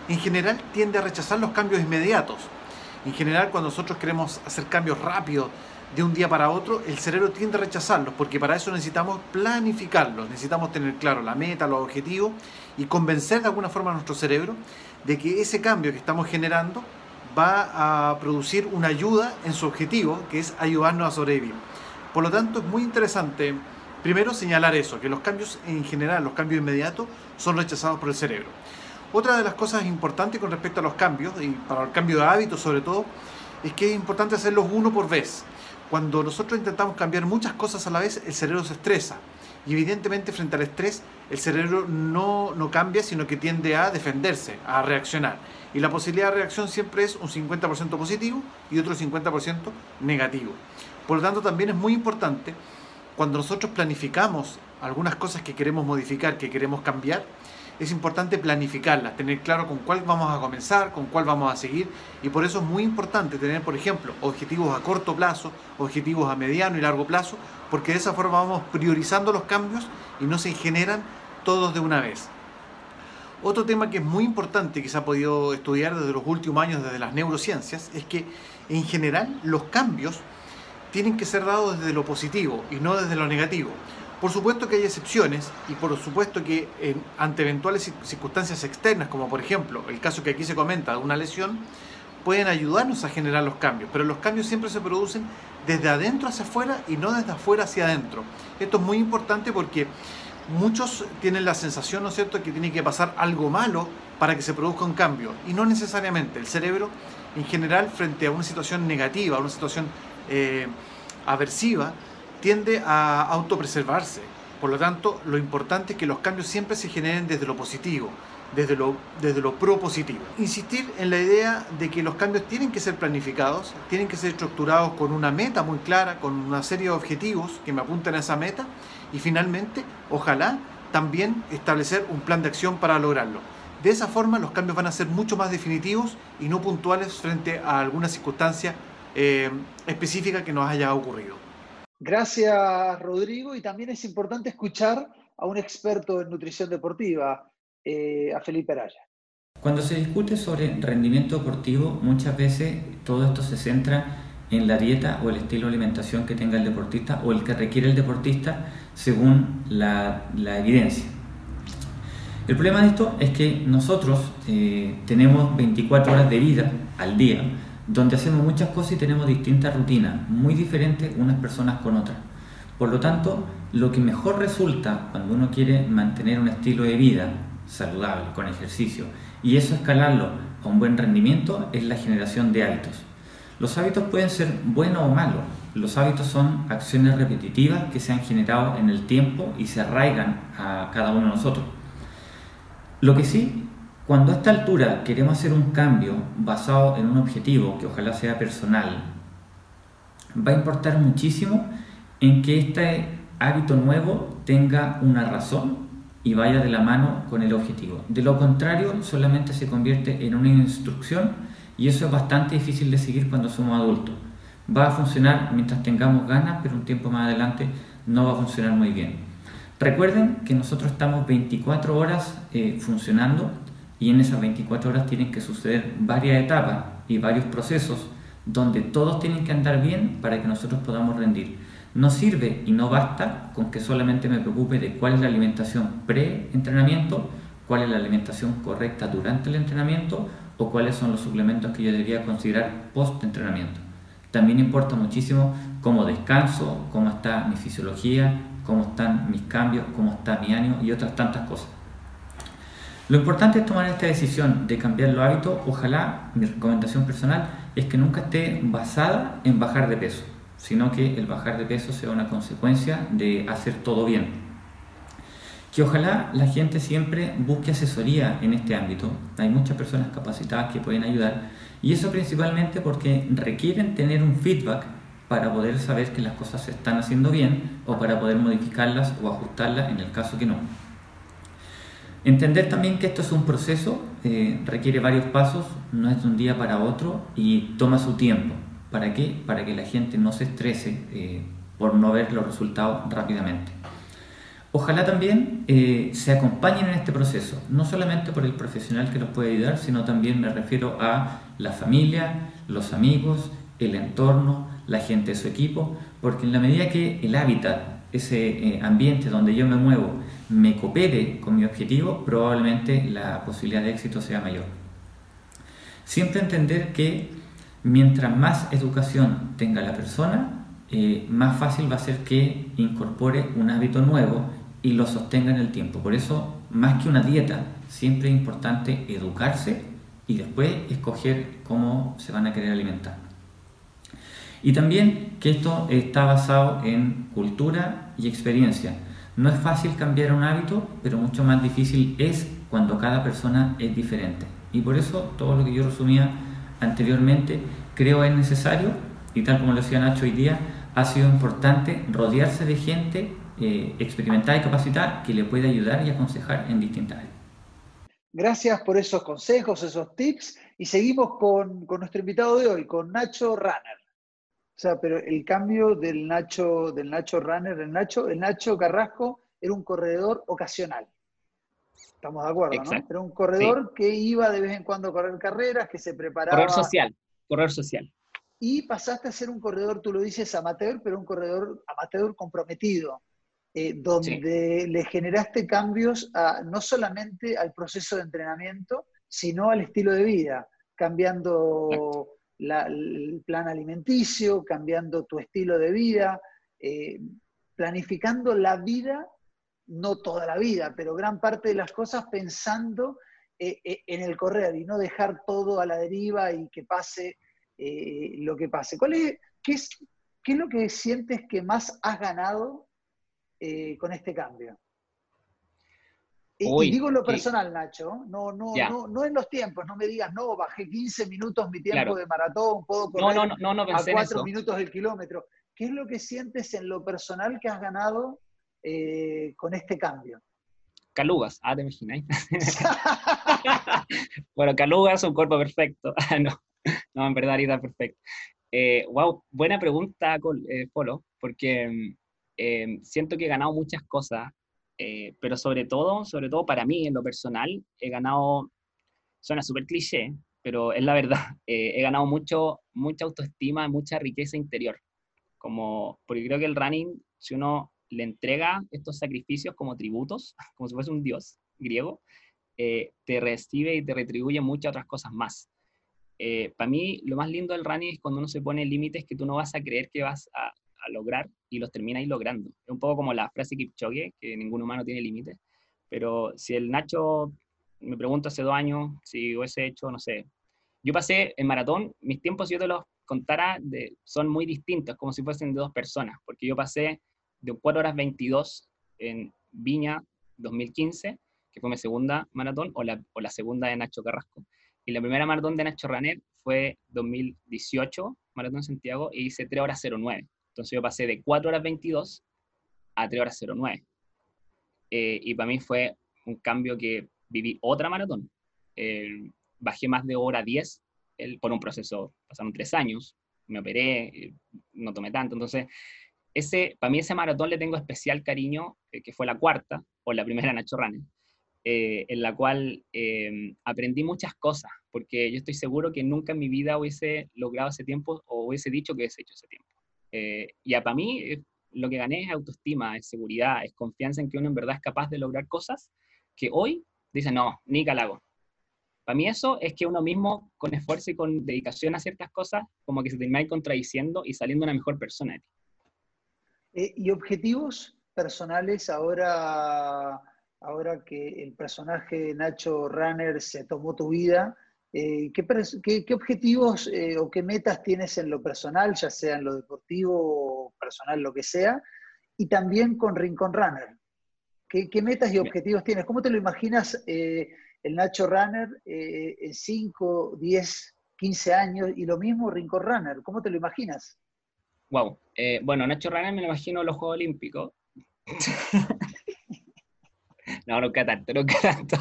en general tiende a rechazar los cambios inmediatos en general, cuando nosotros queremos hacer cambios rápidos de un día para otro, el cerebro tiende a rechazarlos, porque para eso necesitamos planificarlos, necesitamos tener claro la meta, los objetivos y convencer de alguna forma a nuestro cerebro de que ese cambio que estamos generando va a producir una ayuda en su objetivo, que es ayudarnos a sobrevivir. Por lo tanto, es muy interesante, primero, señalar eso, que los cambios en general, los cambios inmediatos, son rechazados por el cerebro. Otra de las cosas importantes con respecto a los cambios, y para el cambio de hábitos sobre todo, es que es importante hacerlos uno por vez. Cuando nosotros intentamos cambiar muchas cosas a la vez, el cerebro se estresa. Y evidentemente frente al estrés, el cerebro no, no cambia, sino que tiende a defenderse, a reaccionar. Y la posibilidad de reacción siempre es un 50% positivo y otro 50% negativo. Por lo tanto, también es muy importante cuando nosotros planificamos algunas cosas que queremos modificar, que queremos cambiar, es importante planificarlas, tener claro con cuál vamos a comenzar, con cuál vamos a seguir. Y por eso es muy importante tener, por ejemplo, objetivos a corto plazo, objetivos a mediano y largo plazo, porque de esa forma vamos priorizando los cambios y no se generan todos de una vez. Otro tema que es muy importante que se ha podido estudiar desde los últimos años desde las neurociencias es que en general los cambios tienen que ser dados desde lo positivo y no desde lo negativo. Por supuesto que hay excepciones y por supuesto que ante eventuales circunstancias externas, como por ejemplo el caso que aquí se comenta de una lesión, pueden ayudarnos a generar los cambios, pero los cambios siempre se producen desde adentro hacia afuera y no desde afuera hacia adentro. Esto es muy importante porque muchos tienen la sensación, ¿no es cierto?, que tiene que pasar algo malo para que se produzca un cambio y no necesariamente. El cerebro en general frente a una situación negativa, a una situación eh, aversiva, tiende a autopreservarse. Por lo tanto, lo importante es que los cambios siempre se generen desde lo positivo, desde lo, desde lo propositivo. Insistir en la idea de que los cambios tienen que ser planificados, tienen que ser estructurados con una meta muy clara, con una serie de objetivos que me apuntan a esa meta y finalmente, ojalá, también establecer un plan de acción para lograrlo. De esa forma los cambios van a ser mucho más definitivos y no puntuales frente a alguna circunstancia eh, específica que nos haya ocurrido. Gracias, Rodrigo. Y también es importante escuchar a un experto en nutrición deportiva, eh, a Felipe Araya. Cuando se discute sobre rendimiento deportivo, muchas veces todo esto se centra en la dieta o el estilo de alimentación que tenga el deportista o el que requiere el deportista según la, evidencia. El problema de esto es que nosotros eh, tenemos 24 horas de vida al día donde hacemos muchas cosas y tenemos distintas rutinas, muy diferentes unas personas con otras. Por lo tanto, lo que mejor resulta cuando uno quiere mantener un estilo de vida saludable, con ejercicio, y eso escalarlo a un buen rendimiento, es la generación de hábitos. Los hábitos pueden ser buenos o malos. Los hábitos son acciones repetitivas que se han generado en el tiempo y se arraigan a cada uno de nosotros. Lo que sí cuando a esta altura queremos hacer un cambio basado en un objetivo que ojalá sea personal, va a importar muchísimo en que este hábito nuevo tenga una razón y vaya de la mano con el objetivo. De lo contrario, solamente se convierte en una instrucción y eso es bastante difícil de seguir cuando somos adultos. Va a funcionar mientras tengamos ganas, pero un tiempo más adelante no va a funcionar muy bien. Recuerden que nosotros estamos 24 horas eh, funcionando y en esas 24 horas tienen que suceder varias etapas y varios procesos donde todos tienen que andar bien para que nosotros podamos rendir. No sirve y no basta con que solamente me preocupe de cuál es la alimentación pre-entrenamiento, cuál es la alimentación correcta durante el entrenamiento o cuáles son los suplementos que yo debería considerar post-entrenamiento. También importa muchísimo cómo descanso, cómo está mi fisiología, cómo están mis cambios, cómo está mi ánimo y otras tantas cosas. Lo importante es tomar esta decisión de cambiar los hábitos. Ojalá, mi recomendación personal es que nunca esté basada en bajar de peso, sino que el bajar de peso sea una consecuencia de hacer todo bien. Que ojalá la gente siempre busque asesoría en este ámbito. Hay muchas personas capacitadas que pueden ayudar y eso principalmente porque requieren tener un feedback para poder saber que las cosas se están haciendo bien o para poder modificarlas o ajustarlas en el caso que no. Entender también que esto es un proceso, eh, requiere varios pasos, no es de un día para otro y toma su tiempo. ¿Para qué? Para que la gente no se estrese eh, por no ver los resultados rápidamente. Ojalá también eh, se acompañen en este proceso, no solamente por el profesional que los puede ayudar, sino también me refiero a la familia, los amigos, el entorno, la gente de su equipo, porque en la medida que el hábitat, ese eh, ambiente donde yo me muevo, me coopere con mi objetivo, probablemente la posibilidad de éxito sea mayor. Siempre entender que mientras más educación tenga la persona, eh, más fácil va a ser que incorpore un hábito nuevo y lo sostenga en el tiempo. Por eso, más que una dieta, siempre es importante educarse y después escoger cómo se van a querer alimentar. Y también que esto está basado en cultura y experiencia. No es fácil cambiar un hábito, pero mucho más difícil es cuando cada persona es diferente. Y por eso todo lo que yo resumía anteriormente creo es necesario, y tal como lo decía Nacho hoy día, ha sido importante rodearse de gente eh, experimentada y capacitada que le puede ayudar y aconsejar en distintas áreas. Gracias por esos consejos, esos tips, y seguimos con, nuestro invitado de hoy, con Nacho Runner. O sea, pero el cambio del Nacho, del Nacho Runner, el Nacho, el Nacho Carrasco era un corredor ocasional. Estamos de acuerdo, ¿no? Era un corredor que iba de vez en cuando a correr carreras, que se preparaba. Correr social, correr social. Y pasaste a ser un corredor, tú lo dices, amateur, pero un corredor amateur comprometido, eh, donde le generaste cambios no solamente al proceso de entrenamiento, sino al estilo de vida, cambiando el plan alimenticio, cambiando tu estilo de vida, eh, planificando la vida, no toda la vida, pero gran parte de las cosas pensando eh, eh, en el correr y no dejar todo a la deriva y que pase lo que pase. ¿Cuál qué, es, ¿Qué es lo que sientes que más has ganado con este cambio? Y, digo en lo personal, Nacho, no, no, no, no en los tiempos, no me digas, no, bajé 15 minutos mi tiempo de maratón, puedo correr a 4 minutos del kilómetro. ¿Qué es lo que sientes en lo personal que has ganado eh, con este cambio? Calugas, ah, te imagináis. bueno, Calugas, un cuerpo perfecto. Ah, no, no, en verdad, ahorita perfecto. wow, eh, buena pregunta, eh, Polo, porque mm, siento que he ganado muchas cosas eh, pero sobre todo, sobre todo para mí, en lo personal, he ganado, suena súper cliché, pero es la verdad, eh, he ganado mucho, mucha autoestima, mucha riqueza interior. Como, porque creo que el running, si uno le entrega estos sacrificios como tributos, como si fuese un dios griego, eh, te recibe y te retribuye muchas otras cosas más. para mí, lo más lindo del running es cuando uno se pone límites que tú no vas a creer que vas a, lograr y los termináis logrando. Es un poco como la frase Kipchoge, que ningún humano tiene límites, pero si el Nacho, me pregunto hace dos años, si hubiese hecho, no sé, yo pasé en maratón, mis tiempos, si yo te los contara, de, son muy distintos, como si fuesen de dos personas, porque yo pasé de 4 horas 22 en Viña 2015, que fue mi segunda maratón, o la, o la segunda de Nacho Carrasco. Y la primera maratón de Nacho Ranet fue 2018, Maratón Santiago, y hice 3 horas 09. Entonces yo pasé de 4 horas 22 a 3 horas 09. Eh, y para mí fue un cambio que viví otra maratón. Eh, bajé más de hora 10 el, por un proceso, pasaron tres años, me operé, eh, no tomé tanto. Entonces, ese, para mí ese maratón le tengo especial cariño, que fue la cuarta, o la primera Nacho Running, en la cual aprendí muchas cosas, porque yo estoy seguro que nunca en mi vida hubiese logrado ese tiempo o hubiese dicho que hubiese hecho ese tiempo. Eh, y para mí eh, lo que gané es autoestima, es seguridad, es confianza en que uno en verdad es capaz de lograr cosas que hoy dice, no, ni calago. Para mí eso es que uno mismo, con esfuerzo y con dedicación a ciertas cosas, como que se termina contradiciendo y saliendo una mejor persona de. Eh, ¿Y objetivos personales ahora, ahora que el personaje Nacho Runner se tomó tu vida? Eh, ¿qué, objetivos eh, o qué metas tienes en lo personal, ya sea en lo deportivo, personal, lo que sea? Y también con Rincon Runner. ¿Qué, metas y objetivos tienes? ¿Cómo te lo imaginas eh, el Nacho Runner en 5, 10, 15 años? Y lo mismo Rincon Runner. ¿Cómo te lo imaginas? Wow. bueno, Nacho Runner me lo imagino en los Juegos Olímpicos. no, nunca tanto, nunca tanto.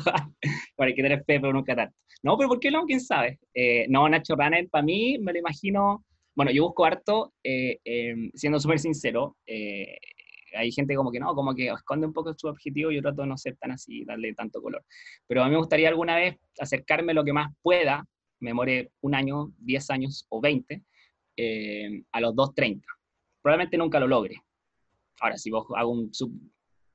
hay que tener fe, pero nunca tanto. No, pero ¿por qué no? ¿Quién sabe? Eh, no, Nacho Runner, para mí, me lo imagino, bueno, yo busco harto, eh, em, siendo súper sincero, eh, hay gente como que no, como que esconde un poco su objetivo, yo trato de no ser tan así, darle tanto color. Pero a mí me gustaría alguna vez acercarme lo que más pueda, me more un año, diez años o veinte, eh, a los 2.30. Probablemente nunca lo logre. Ahora, si vos hago un sub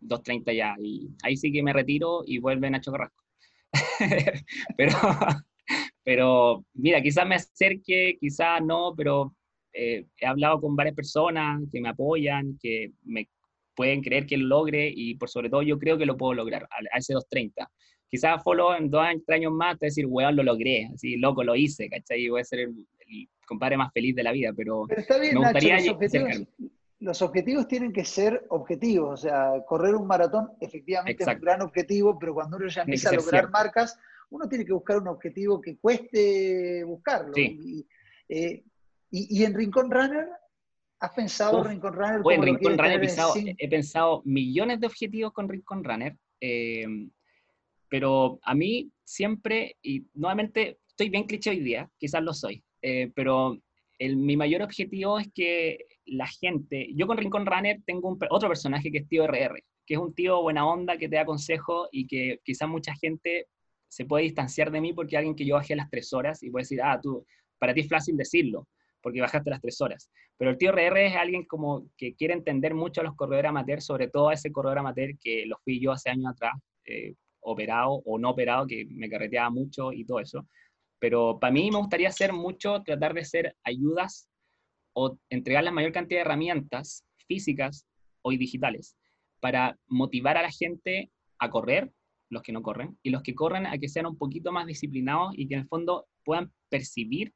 2.30 ya, y ahí sí que me retiro y vuelve Nacho Carrasco. pero, pero, mira, quizás me acerque, quizás no, pero eh, he hablado con varias personas que me apoyan, que me pueden creer que lo logre y por sobre todo yo creo que lo puedo lograr a, ese 2.30. Quizás follow en dos años más te decir, weón, lo logré, así, loco, lo hice, ¿cachai? Y voy a ser el, compadre más feliz de la vida, pero, está bien, me gustaría los, objetivos, los objetivos tienen que ser objetivos, o sea, correr un maratón efectivamente es un gran objetivo, pero cuando uno ya empieza a lograr marcas, uno tiene que buscar un objetivo que cueste buscarlo. Eh, y, en Rincón Runner, ¿has pensado en Rincón Runner? Bueno, en Rincón Runner he pensado, millones de objetivos con Rincón Runner, eh, pero a mí siempre, y nuevamente estoy bien cliché hoy día, quizás lo soy, eh, pero el, mi mayor objetivo es que la gente, yo con Rincón Runner tengo otro personaje que es tío RR, que es un tío buena onda que te da consejos y que quizás mucha gente se puede distanciar de mí porque alguien que yo bajé las tres horas y puede decir, ah, tú, para ti es fácil decirlo, porque bajaste las tres horas. Pero el tío RR es alguien como que quiere entender mucho a los corredores amateurs, sobre todo a ese corredor amateur que lo fui yo hace años atrás, eh, operado o no operado, que me carreteaba mucho y todo eso. Pero para mí me gustaría hacer mucho, tratar de ser ayudas o entregar la mayor cantidad de herramientas físicas o digitales para motivar a la gente a correr, los que no corren, y los que corren a que sean un poquito más disciplinados y que en el fondo puedan percibir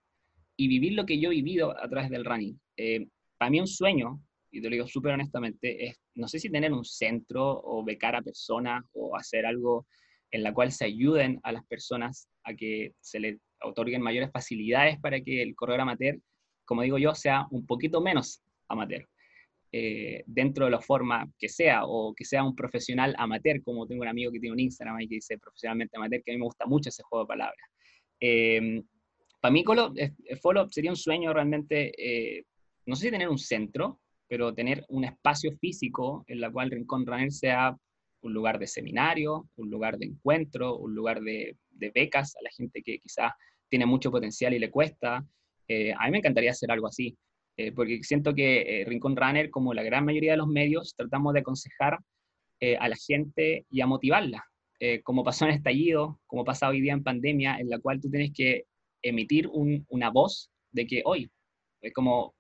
y vivir lo que yo he vivido a través del running. Eh, para mí un sueño, y te lo digo súper honestamente, es, no sé si tener un centro o becar a personas o hacer algo en la cual se ayuden a las personas a que se les otorguen mayores facilidades para que el corredor amateur, como digo yo, sea un poquito menos amateur. Eh, dentro de la forma que sea, o que sea un profesional amateur, como tengo un amigo que tiene un Instagram ahí que dice profesionalmente amateur, que a mí me gusta mucho ese juego de palabras. Eh, para mí, Colo, Follow sería un sueño realmente, eh, no sé si tener un centro, pero tener un espacio físico en la cual Rincón Runner sea un lugar de seminario, un lugar de encuentro, un lugar de, de becas a la gente que quizás tiene mucho potencial y le cuesta. Eh, a mí me encantaría hacer algo así, eh, porque siento que eh, Rincón Runner, como la gran mayoría de los medios, tratamos de aconsejar a la gente y a motivarla, como pasó en estallido, como pasa hoy día en pandemia, en la cual tú tienes que emitir una voz de que hoy, como,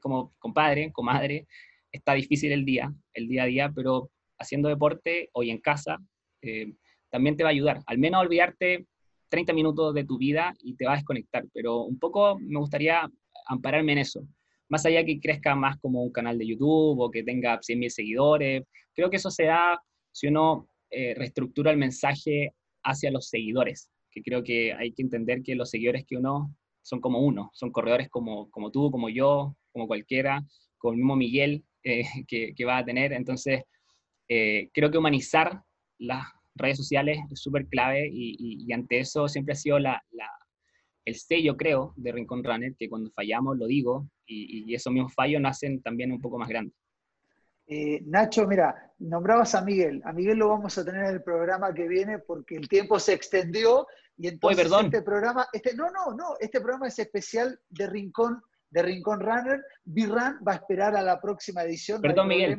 como compadre, comadre, está difícil el día, el día a día, pero haciendo deporte hoy en casa también te va a ayudar, al menos a olvidarte 30 minutos de tu vida y te va a desconectar, pero un poco me gustaría ampararme en eso. Más allá que crezca más como un canal de YouTube o que tenga 100.000 seguidores, creo que eso se da si uno eh, reestructura el mensaje hacia los seguidores, que creo que hay que entender que los seguidores que uno son como uno, son corredores como, como tú, como yo, como cualquiera, como el mismo Miguel eh, que, que, va a tener. Entonces, eh, creo que humanizar las redes sociales es súper clave y, ante eso siempre ha sido la, el sello, creo, de Rincón Runner, que cuando fallamos lo digo y, esos mismos fallos nacen también un poco más grandes. Eh, Nacho, mira, nombrabas a Miguel. A Miguel lo vamos a tener en el programa que viene porque el tiempo se extendió y entonces este programa, este, no, no, no, este programa es especial de Rincón, de Rincón Runner. B-Run va a esperar a la próxima edición. Perdón, Miguel.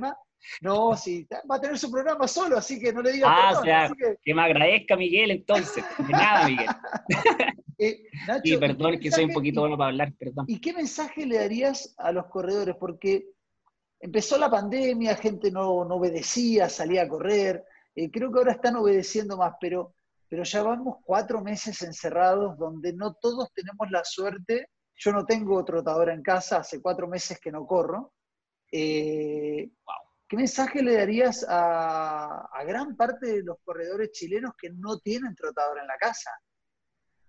No, sí, va a tener su programa solo, así que no le digas. Ah, o sea, que... me agradezca Miguel entonces. De nada, Miguel. eh, y perdón, que soy un poquito bueno para hablar, perdón. ¿Y qué mensaje le darías a los corredores? Porque empezó la pandemia, gente no, no obedecía, salía a correr. Eh, creo que ahora están obedeciendo más, pero, pero ya vamos cuatro meses encerrados donde no todos tenemos la suerte. Yo no tengo trotadora en casa, hace cuatro meses que no corro. Eh, wow ¿Qué mensaje le darías a, gran parte de los corredores chilenos que no tienen trotador en la casa?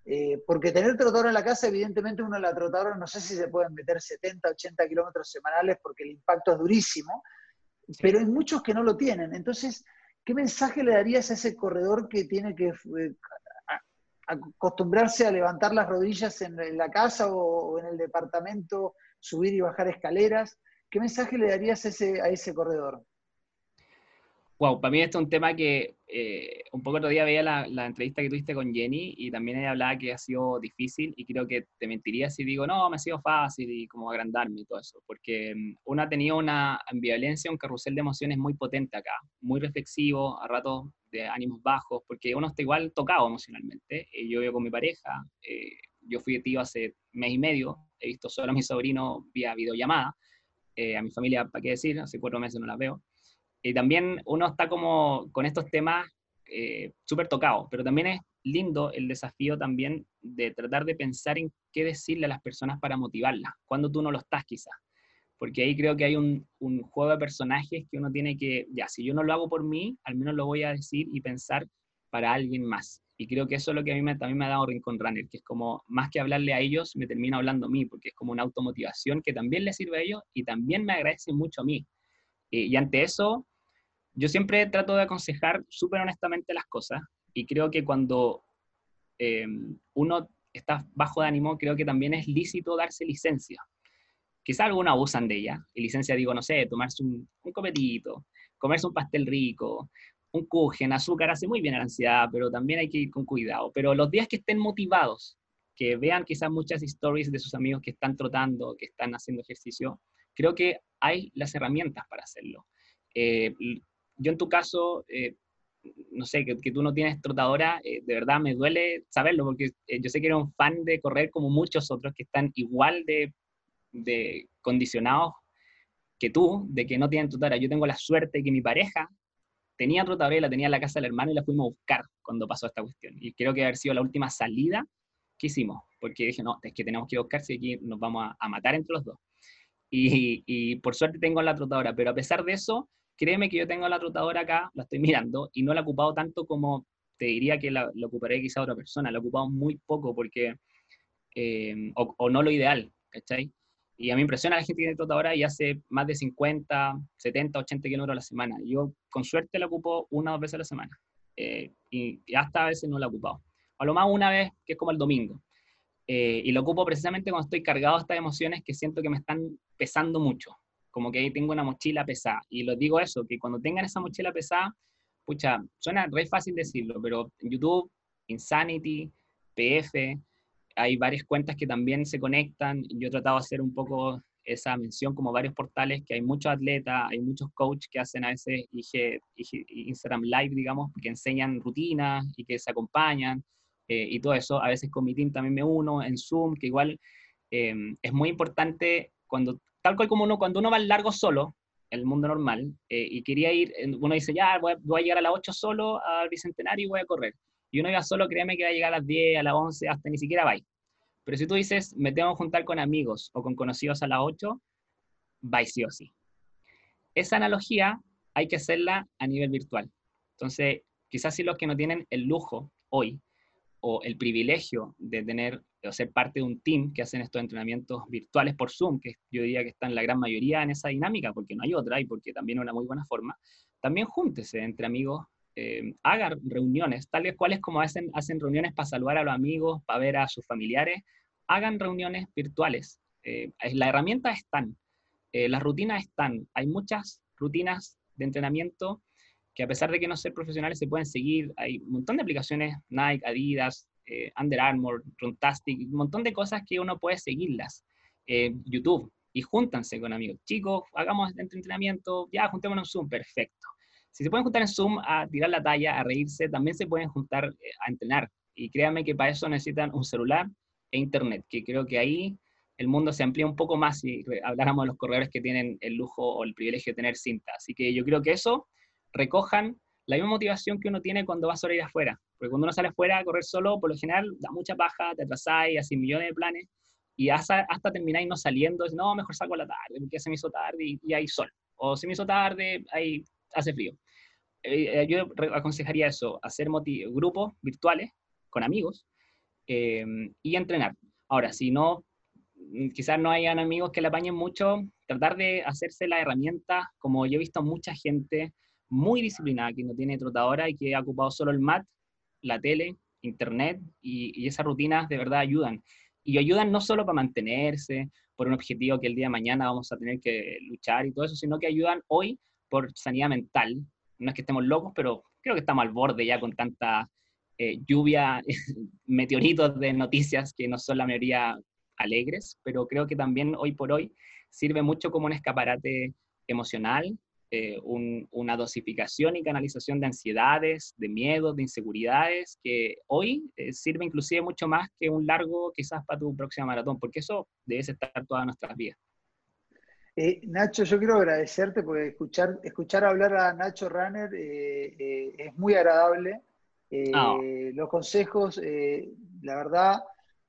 Eh, porque tener trotador en la casa, evidentemente uno en la trotadora no sé si se pueden meter 70, 80 kilómetros semanales porque el impacto es durísimo, pero hay muchos que no lo tienen. Entonces, ¿qué mensaje le darías a ese corredor que tiene que eh, acostumbrarse a levantar las rodillas en, la casa o, en el departamento, subir y bajar escaleras? ¿Qué mensaje le darías a ese, a ese corredor? Wow, para mí este es un tema que eh, un poco otro día veía la, entrevista que tuviste con Jenny y también ella hablaba que ha sido difícil y creo que te mentiría si digo, no, me ha sido fácil y como agrandarme y todo eso, porque mm, uno ha tenido una ambivalencia, un carrusel de emociones muy potente acá, muy reflexivo, a ratos de ánimos bajos, porque uno está igual tocado emocionalmente. Eh, yo vivo con mi pareja, eh, yo fui tío hace mes y medio, he visto solo a mi sobrino vía videollamada, a mi familia, ¿para qué decir? Hace cuatro meses no la veo y también uno está como con estos temas eh, súper tocados, pero también es lindo el desafío también de tratar de pensar en qué decirle a las personas para motivarlas, cuando tú no lo estás quizás. Porque ahí creo que hay un, un, juego de personajes que uno tiene que, ya, si yo no lo hago por mí, al menos lo voy a decir y pensar para alguien más. Y creo que eso es lo que a mí me, también me ha dado Rincón Runner, que es como, más que hablarle a ellos, me termina hablando a mí, porque es como una automotivación que también le sirve a ellos y también me agradece mucho a mí. y ante eso, yo siempre trato de aconsejar súper honestamente las cosas y creo que cuando eh, uno está bajo de ánimo, creo que también es lícito darse licencia. Quizá algunos abusan de ella, y licencia digo, no sé, tomarse un, un copetito, comerse un pastel rico, un kuchen, azúcar, hace muy bien a la ansiedad, pero también hay que ir con cuidado. Pero los días que estén motivados, que vean quizás muchas stories de sus amigos que están trotando, que están haciendo ejercicio, creo que hay las herramientas para hacerlo. Eh, yo en tu caso, eh, no sé, que, tú no tienes trotadora, eh, de verdad me duele saberlo, porque eh, yo sé que eres un fan de correr como muchos otros que están igual de, de condicionados que tú, de que no tienen trotadora. Yo tengo la suerte que mi pareja tenía trotadora y la tenía en la casa del hermano y la fuimos a buscar cuando pasó esta cuestión. Y creo que haber sido la última salida que hicimos, porque dije, no, es que tenemos que buscar si aquí nos vamos a, a matar entre los dos. Y, y, por suerte tengo la trotadora, pero a pesar de eso, créeme que yo tengo la trotadora acá, la estoy mirando, y no la he ocupado tanto como te diría que la, ocuparé quizá otra persona, la he ocupado muy poco porque, eh, o, no lo ideal, ¿cachai? Y a mí me impresiona la gente que tiene trotadora y hace más de 50, 70, 80 kilómetros a la semana. Yo con suerte la ocupo una o dos veces a la semana. Eh, y, hasta a veces no la he ocupado. A lo más una vez, que es como el domingo. Eh, y lo ocupo precisamente cuando estoy cargado de estas emociones que siento que me están pesando mucho como que ahí tengo una mochila pesada. Y lo digo eso, que cuando tengan esa mochila pesada, pucha, suena re fácil decirlo, pero YouTube, Insanity, PF, hay varias cuentas que también se conectan. Yo he tratado de hacer un poco esa mención como varios portales, que hay muchos atletas, hay muchos coaches que hacen a veces Instagram Live, digamos, que enseñan rutinas y que se acompañan eh, y todo eso. A veces con mi team también me uno en Zoom, que igual eh, es muy importante cuando tal cual como uno, cuando uno va al largo solo, el mundo normal, eh, y quería ir, uno dice, ya, voy a, llegar a las 8 solo al Bicentenario y voy a correr. Y uno iba solo, créeme que va a llegar a las 10, a las 11, hasta ni siquiera va. Pero si tú dices, me tengo que juntar con amigos o con conocidos a las 8, va sí o sí. Esa analogía hay que hacerla a nivel virtual. Entonces, quizás si los que no tienen el lujo hoy o el privilegio de tener o ser parte de un team que hacen estos entrenamientos virtuales por Zoom, que yo diría que están la gran mayoría en esa dinámica, porque no hay otra y porque también es una muy buena forma, también júntese entre amigos, eh, hagan reuniones, tales cuales como hacen, hacen reuniones para saludar a los amigos, para ver a sus familiares, hagan reuniones virtuales. Eh, las herramientas están, eh, las rutinas están, hay muchas rutinas de entrenamiento que a pesar de que no ser profesionales se pueden seguir, hay un montón de aplicaciones, Nike, Adidas, eh, Under Armour, Runtastic, un montón de cosas que uno puede seguirlas. Eh, YouTube, y júntanse con amigos. Chicos, hagamos este entrenamiento, ya juntémonos en Zoom, perfecto. Si se pueden juntar en Zoom a tirar la talla, a reírse, también se pueden juntar eh, a entrenar. Y créanme que para eso necesitan un celular e internet, que creo que ahí el mundo se amplía un poco más si habláramos de los corredores que tienen el lujo o el privilegio de tener cinta. Así que yo creo que eso recojan la misma motivación que uno tiene cuando va a ir afuera. Porque cuando uno sale afuera a correr solo, por lo general da mucha paja, te atrasáis, haces millones de planes, y hasta, hasta termináis no saliendo, no, mejor salgo a la tarde, porque se me hizo tarde y, hay sol. O se me hizo tarde, ahí hace frío. Eh, eh, yo aconsejaría eso, hacer grupos virtuales con amigos eh, y entrenar. Ahora, si no, quizás no hayan amigos que le apañen mucho, tratar de hacerse la herramienta, como yo he visto mucha gente muy disciplinada, que no tiene trotadora y que ha ocupado solo el mat, la tele, internet, y, esas rutinas de verdad ayudan. Y ayudan no solo para mantenerse, por un objetivo que el día de mañana vamos a tener que luchar y todo eso, sino que ayudan hoy por sanidad mental, no es que estemos locos, pero creo que estamos al borde ya con tanta eh, lluvia, meteoritos de noticias que no son la mayoría alegres, pero creo que también hoy por hoy sirve mucho como un escaparate emocional, eh, una dosificación y canalización de ansiedades, de miedos, de inseguridades, que hoy eh, sirve inclusive mucho más que un largo quizás para tu próxima maratón, porque eso debe estar todas nuestras vidas. Nacho, yo quiero agradecerte porque escuchar, escuchar hablar a Nacho Runner es muy agradable Ah. Eh, los consejos, eh, la verdad,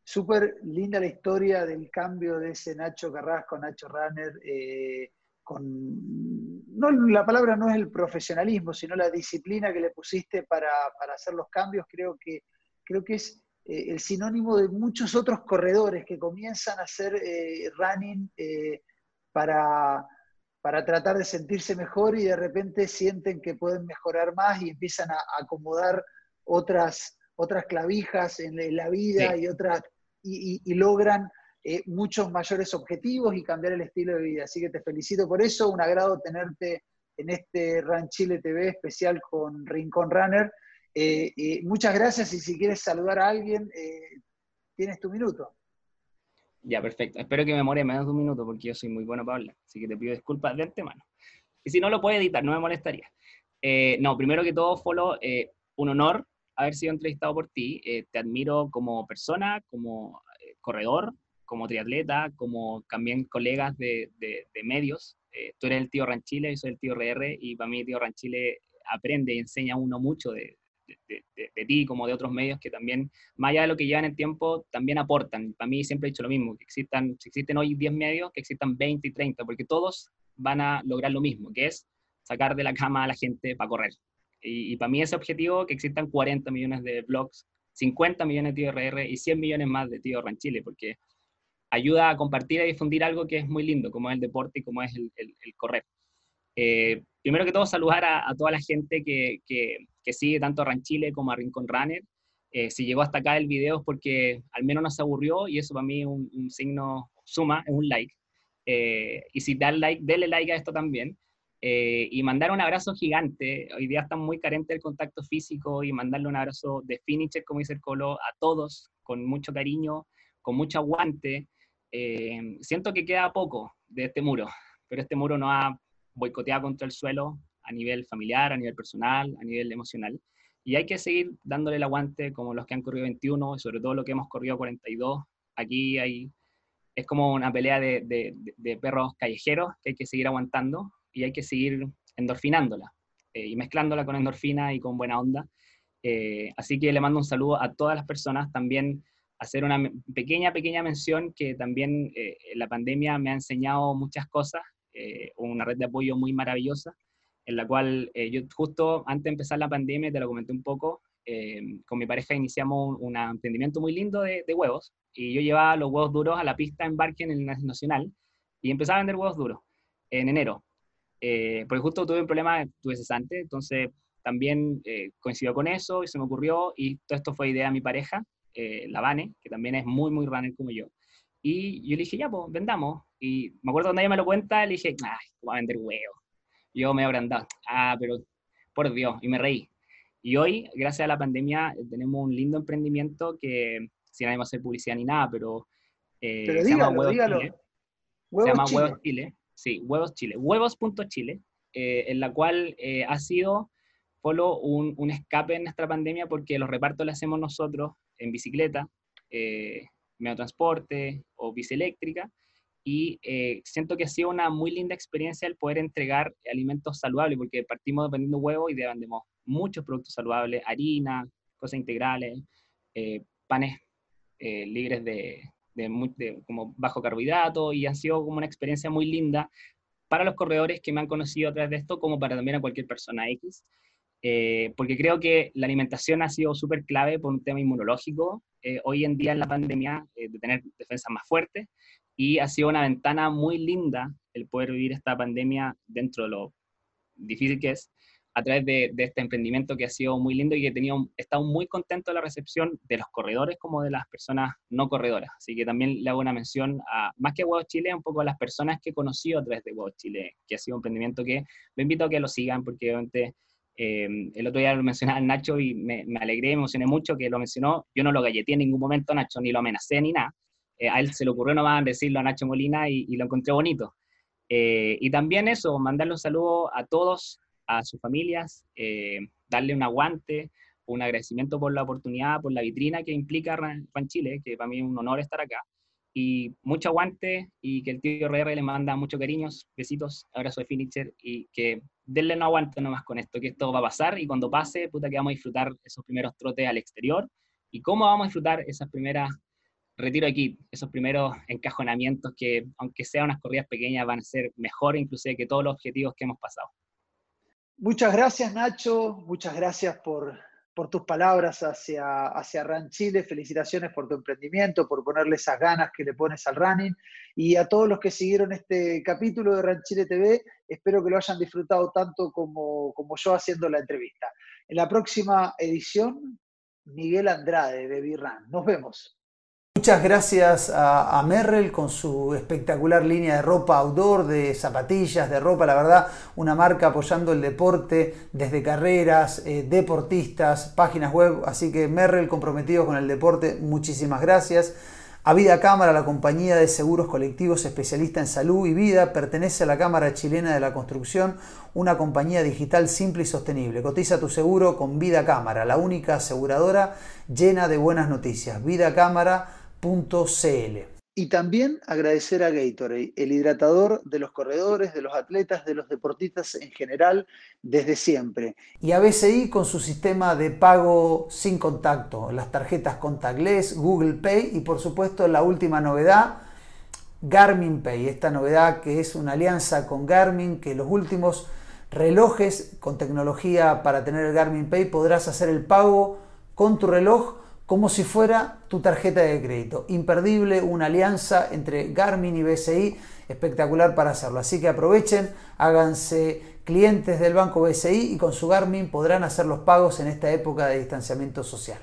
súper linda la historia del cambio de ese Nacho Carrasco, Nacho Runner, eh, con, no, la palabra no es el profesionalismo, sino la disciplina que le pusiste para, hacer los cambios, creo que, creo que es el sinónimo de muchos otros corredores que comienzan a hacer running para, para tratar de sentirse mejor y de repente sienten que pueden mejorar más y empiezan a acomodar otras, otras clavijas en la vida y, otras, y, logran eh, muchos mayores objetivos y cambiar el estilo de vida. Así que te felicito por eso, un agrado tenerte en este Ran Chile TV especial con Rincón Runner. Eh, eh, muchas gracias y si quieres saludar a alguien, tienes tu minuto. Ya, perfecto. Espero que me more menos de un minuto porque yo soy muy bueno para hablar, así que te pido disculpas de antemano. Y si no lo puedes editar, no me molestaría. no, primero que todo, Folo, un honor haber sido entrevistado por ti. Eh, te admiro como persona, como eh, corredor, como triatleta, como también colegas de, de, medios. Eh, tú eres el tío Ranchile, yo soy el tío RR, y para mí el tío Ranchile aprende y enseña a uno mucho de, de, ti como de otros medios que también, más allá de lo que llevan el tiempo, también aportan. Para mí siempre he dicho lo mismo, que existan, si existen hoy 10 medios, que existan 20 y 30, porque todos van a lograr lo mismo, que es sacar de la cama a la gente para correr. Y, para mí ese objetivo, que existan 40 millones de blogs, 50 millones de TRR y 100 millones más de Tío Ranchile, porque ayuda a compartir y difundir algo que es muy lindo, como es el deporte y como es el, el, correr. Eh, primero que todo, saludar a, toda la gente que, que, sigue tanto a Ranchile como a Rincón Runner. Eh, si llegó hasta acá el video es porque al menos nos aburrió y eso para mí es un, signo suma, es un like. Eh, y si da like, denle like a esto también. Eh, y mandar un abrazo gigante. Hoy día están muy carentes del contacto físico y mandarle un abrazo de finisher, como dice el Colo, a todos, con mucho cariño, con mucho aguante. Eh, siento que queda poco de este muro, pero este muro no ha boicoteado contra el suelo a nivel familiar, a nivel personal, a nivel emocional. Y hay que seguir dándole el aguante como los que han corrido 21 y sobre todo los que hemos corrido 42. Aquí hay, es como una pelea de, de, de perros callejeros que hay que seguir aguantando y hay que seguir endorfinándola eh, y mezclándola con endorfina y con buena onda. Eh, así que le mando un saludo a todas las personas, también hacer una pequeña, pequeña mención que también eh, la pandemia me ha enseñado muchas cosas, una red de apoyo muy maravillosa, en la cual yo justo antes de empezar la pandemia, te lo comenté un poco, con mi pareja iniciamos un, emprendimiento muy lindo de, de, huevos y yo llevaba los huevos duros a la pista embarque en el Nacional y empezaba a vender huevos duros en enero. Eh, porque justo tuve un problema, tuve cesante, entonces también eh, coincidió con eso y se me ocurrió, y todo esto fue idea de mi pareja, eh, la Vane, que también es muy, muy runner como yo. Y yo le dije, ya, pues, vendamos. Y me acuerdo cuando ella me lo cuenta, le dije, ay, voy a vender huevos. Yo me he agrandado, ah, pero por Dios, y me reí. Y hoy, gracias a la pandemia, tenemos un lindo emprendimiento que, sin va a hacer publicidad ni nada, pero, pero se llama Huevos dígalo. Chile. se llama Huevos Chile. Sí, Huevos Chile. Huevos.chile, eh, en la cual eh, ha sido solo un, un, escape en nuestra pandemia porque los repartos los hacemos nosotros en bicicleta, eh, medio transporte o bici eléctrica. Y eh, siento que ha sido una muy linda experiencia el poder entregar alimentos saludables, porque partimos vendiendo huevos y vendemos muchos productos saludables, harina, cosas integrales, panes libres de, de, como bajo carbohidrato y ha sido como una experiencia muy linda para los corredores que me han conocido a través de esto, como para también a cualquier persona X, eh, porque creo que la alimentación ha sido súper clave por un tema inmunológico eh, hoy en día en la pandemia, eh, de tener defensas más fuertes, y ha sido una ventana muy linda el poder vivir esta pandemia dentro de lo difícil que es, a través de, este emprendimiento que ha sido muy lindo y que he, tenido, estado muy contento de la recepción de los corredores como de las personas no corredoras. Así que también le hago una mención a, más que a Huevos Chile, un poco a las personas que he conocido a través de Huevos Chile, que ha sido un emprendimiento que lo invito a que lo sigan porque obviamente Em, el otro día lo mencionaba Nacho y me, alegré, me emocioné mucho que lo mencionó. Yo no lo galleté en ningún momento, Nacho, ni lo amenacé ni nada. Eh, a él se le ocurrió nomás decirlo a Nacho Molina y, lo encontré bonito. Eh, y también eso, mandarle un saludo a todos, a sus familias, eh, darle un aguante, un agradecimiento por la oportunidad, por la vitrina que implica Ran Chile, que para mí es un honor estar acá. Y mucho aguante y que el tío RR le manda muchos cariños, besitos, abrazo de finisher y que denle no aguante nomás con esto, que esto va a pasar y cuando pase, puta que vamos a disfrutar esos primeros trotes al exterior y cómo vamos a disfrutar esas primeras retiro aquí, esos primeros encajonamientos que, aunque sean unas corridas pequeñas, van a ser mejor inclusive que todos los objetivos que hemos pasado. Muchas gracias, Nacho. Muchas gracias por, tus palabras hacia, hacia RAN Chile. Felicitaciones por tu emprendimiento, por ponerle esas ganas que le pones al running. Y a todos los que siguieron este capítulo de RAN Chile TV, espero que lo hayan disfrutado tanto como, como yo haciendo la entrevista. En la próxima edición, Miguel Andrade de Birran. Nos vemos. Muchas gracias a, Merrell con su espectacular línea de ropa outdoor, de zapatillas, de ropa, la verdad, una marca apoyando el deporte desde carreras, eh, deportistas, páginas web, así que Merrell comprometido con el deporte, muchísimas gracias. A Vida Cámara, la compañía de seguros colectivos especialista en salud y vida, pertenece a la Cámara Chilena de la Construcción, una compañía digital simple y sostenible. Cotiza tu seguro con Vida Cámara, la única aseguradora llena de buenas noticias. Vida Cámara y también agradecer a Gatorade, el hidratador de los corredores, de los atletas, de los deportistas en general, desde siempre. Y a BCI con su sistema de pago sin contacto, las tarjetas contactless, Google Pay y por supuesto la última novedad, Garmin Pay. Esta novedad que es una alianza con Garmin, que los últimos relojes con tecnología para tener el Garmin Pay podrás hacer el pago con tu reloj como si fuera tu tarjeta de crédito. Imperdible, una alianza entre Garmin y BCI, espectacular para hacerlo. Así que aprovechen, háganse clientes del banco BCI y con su Garmin podrán hacer los pagos en esta época de distanciamiento social.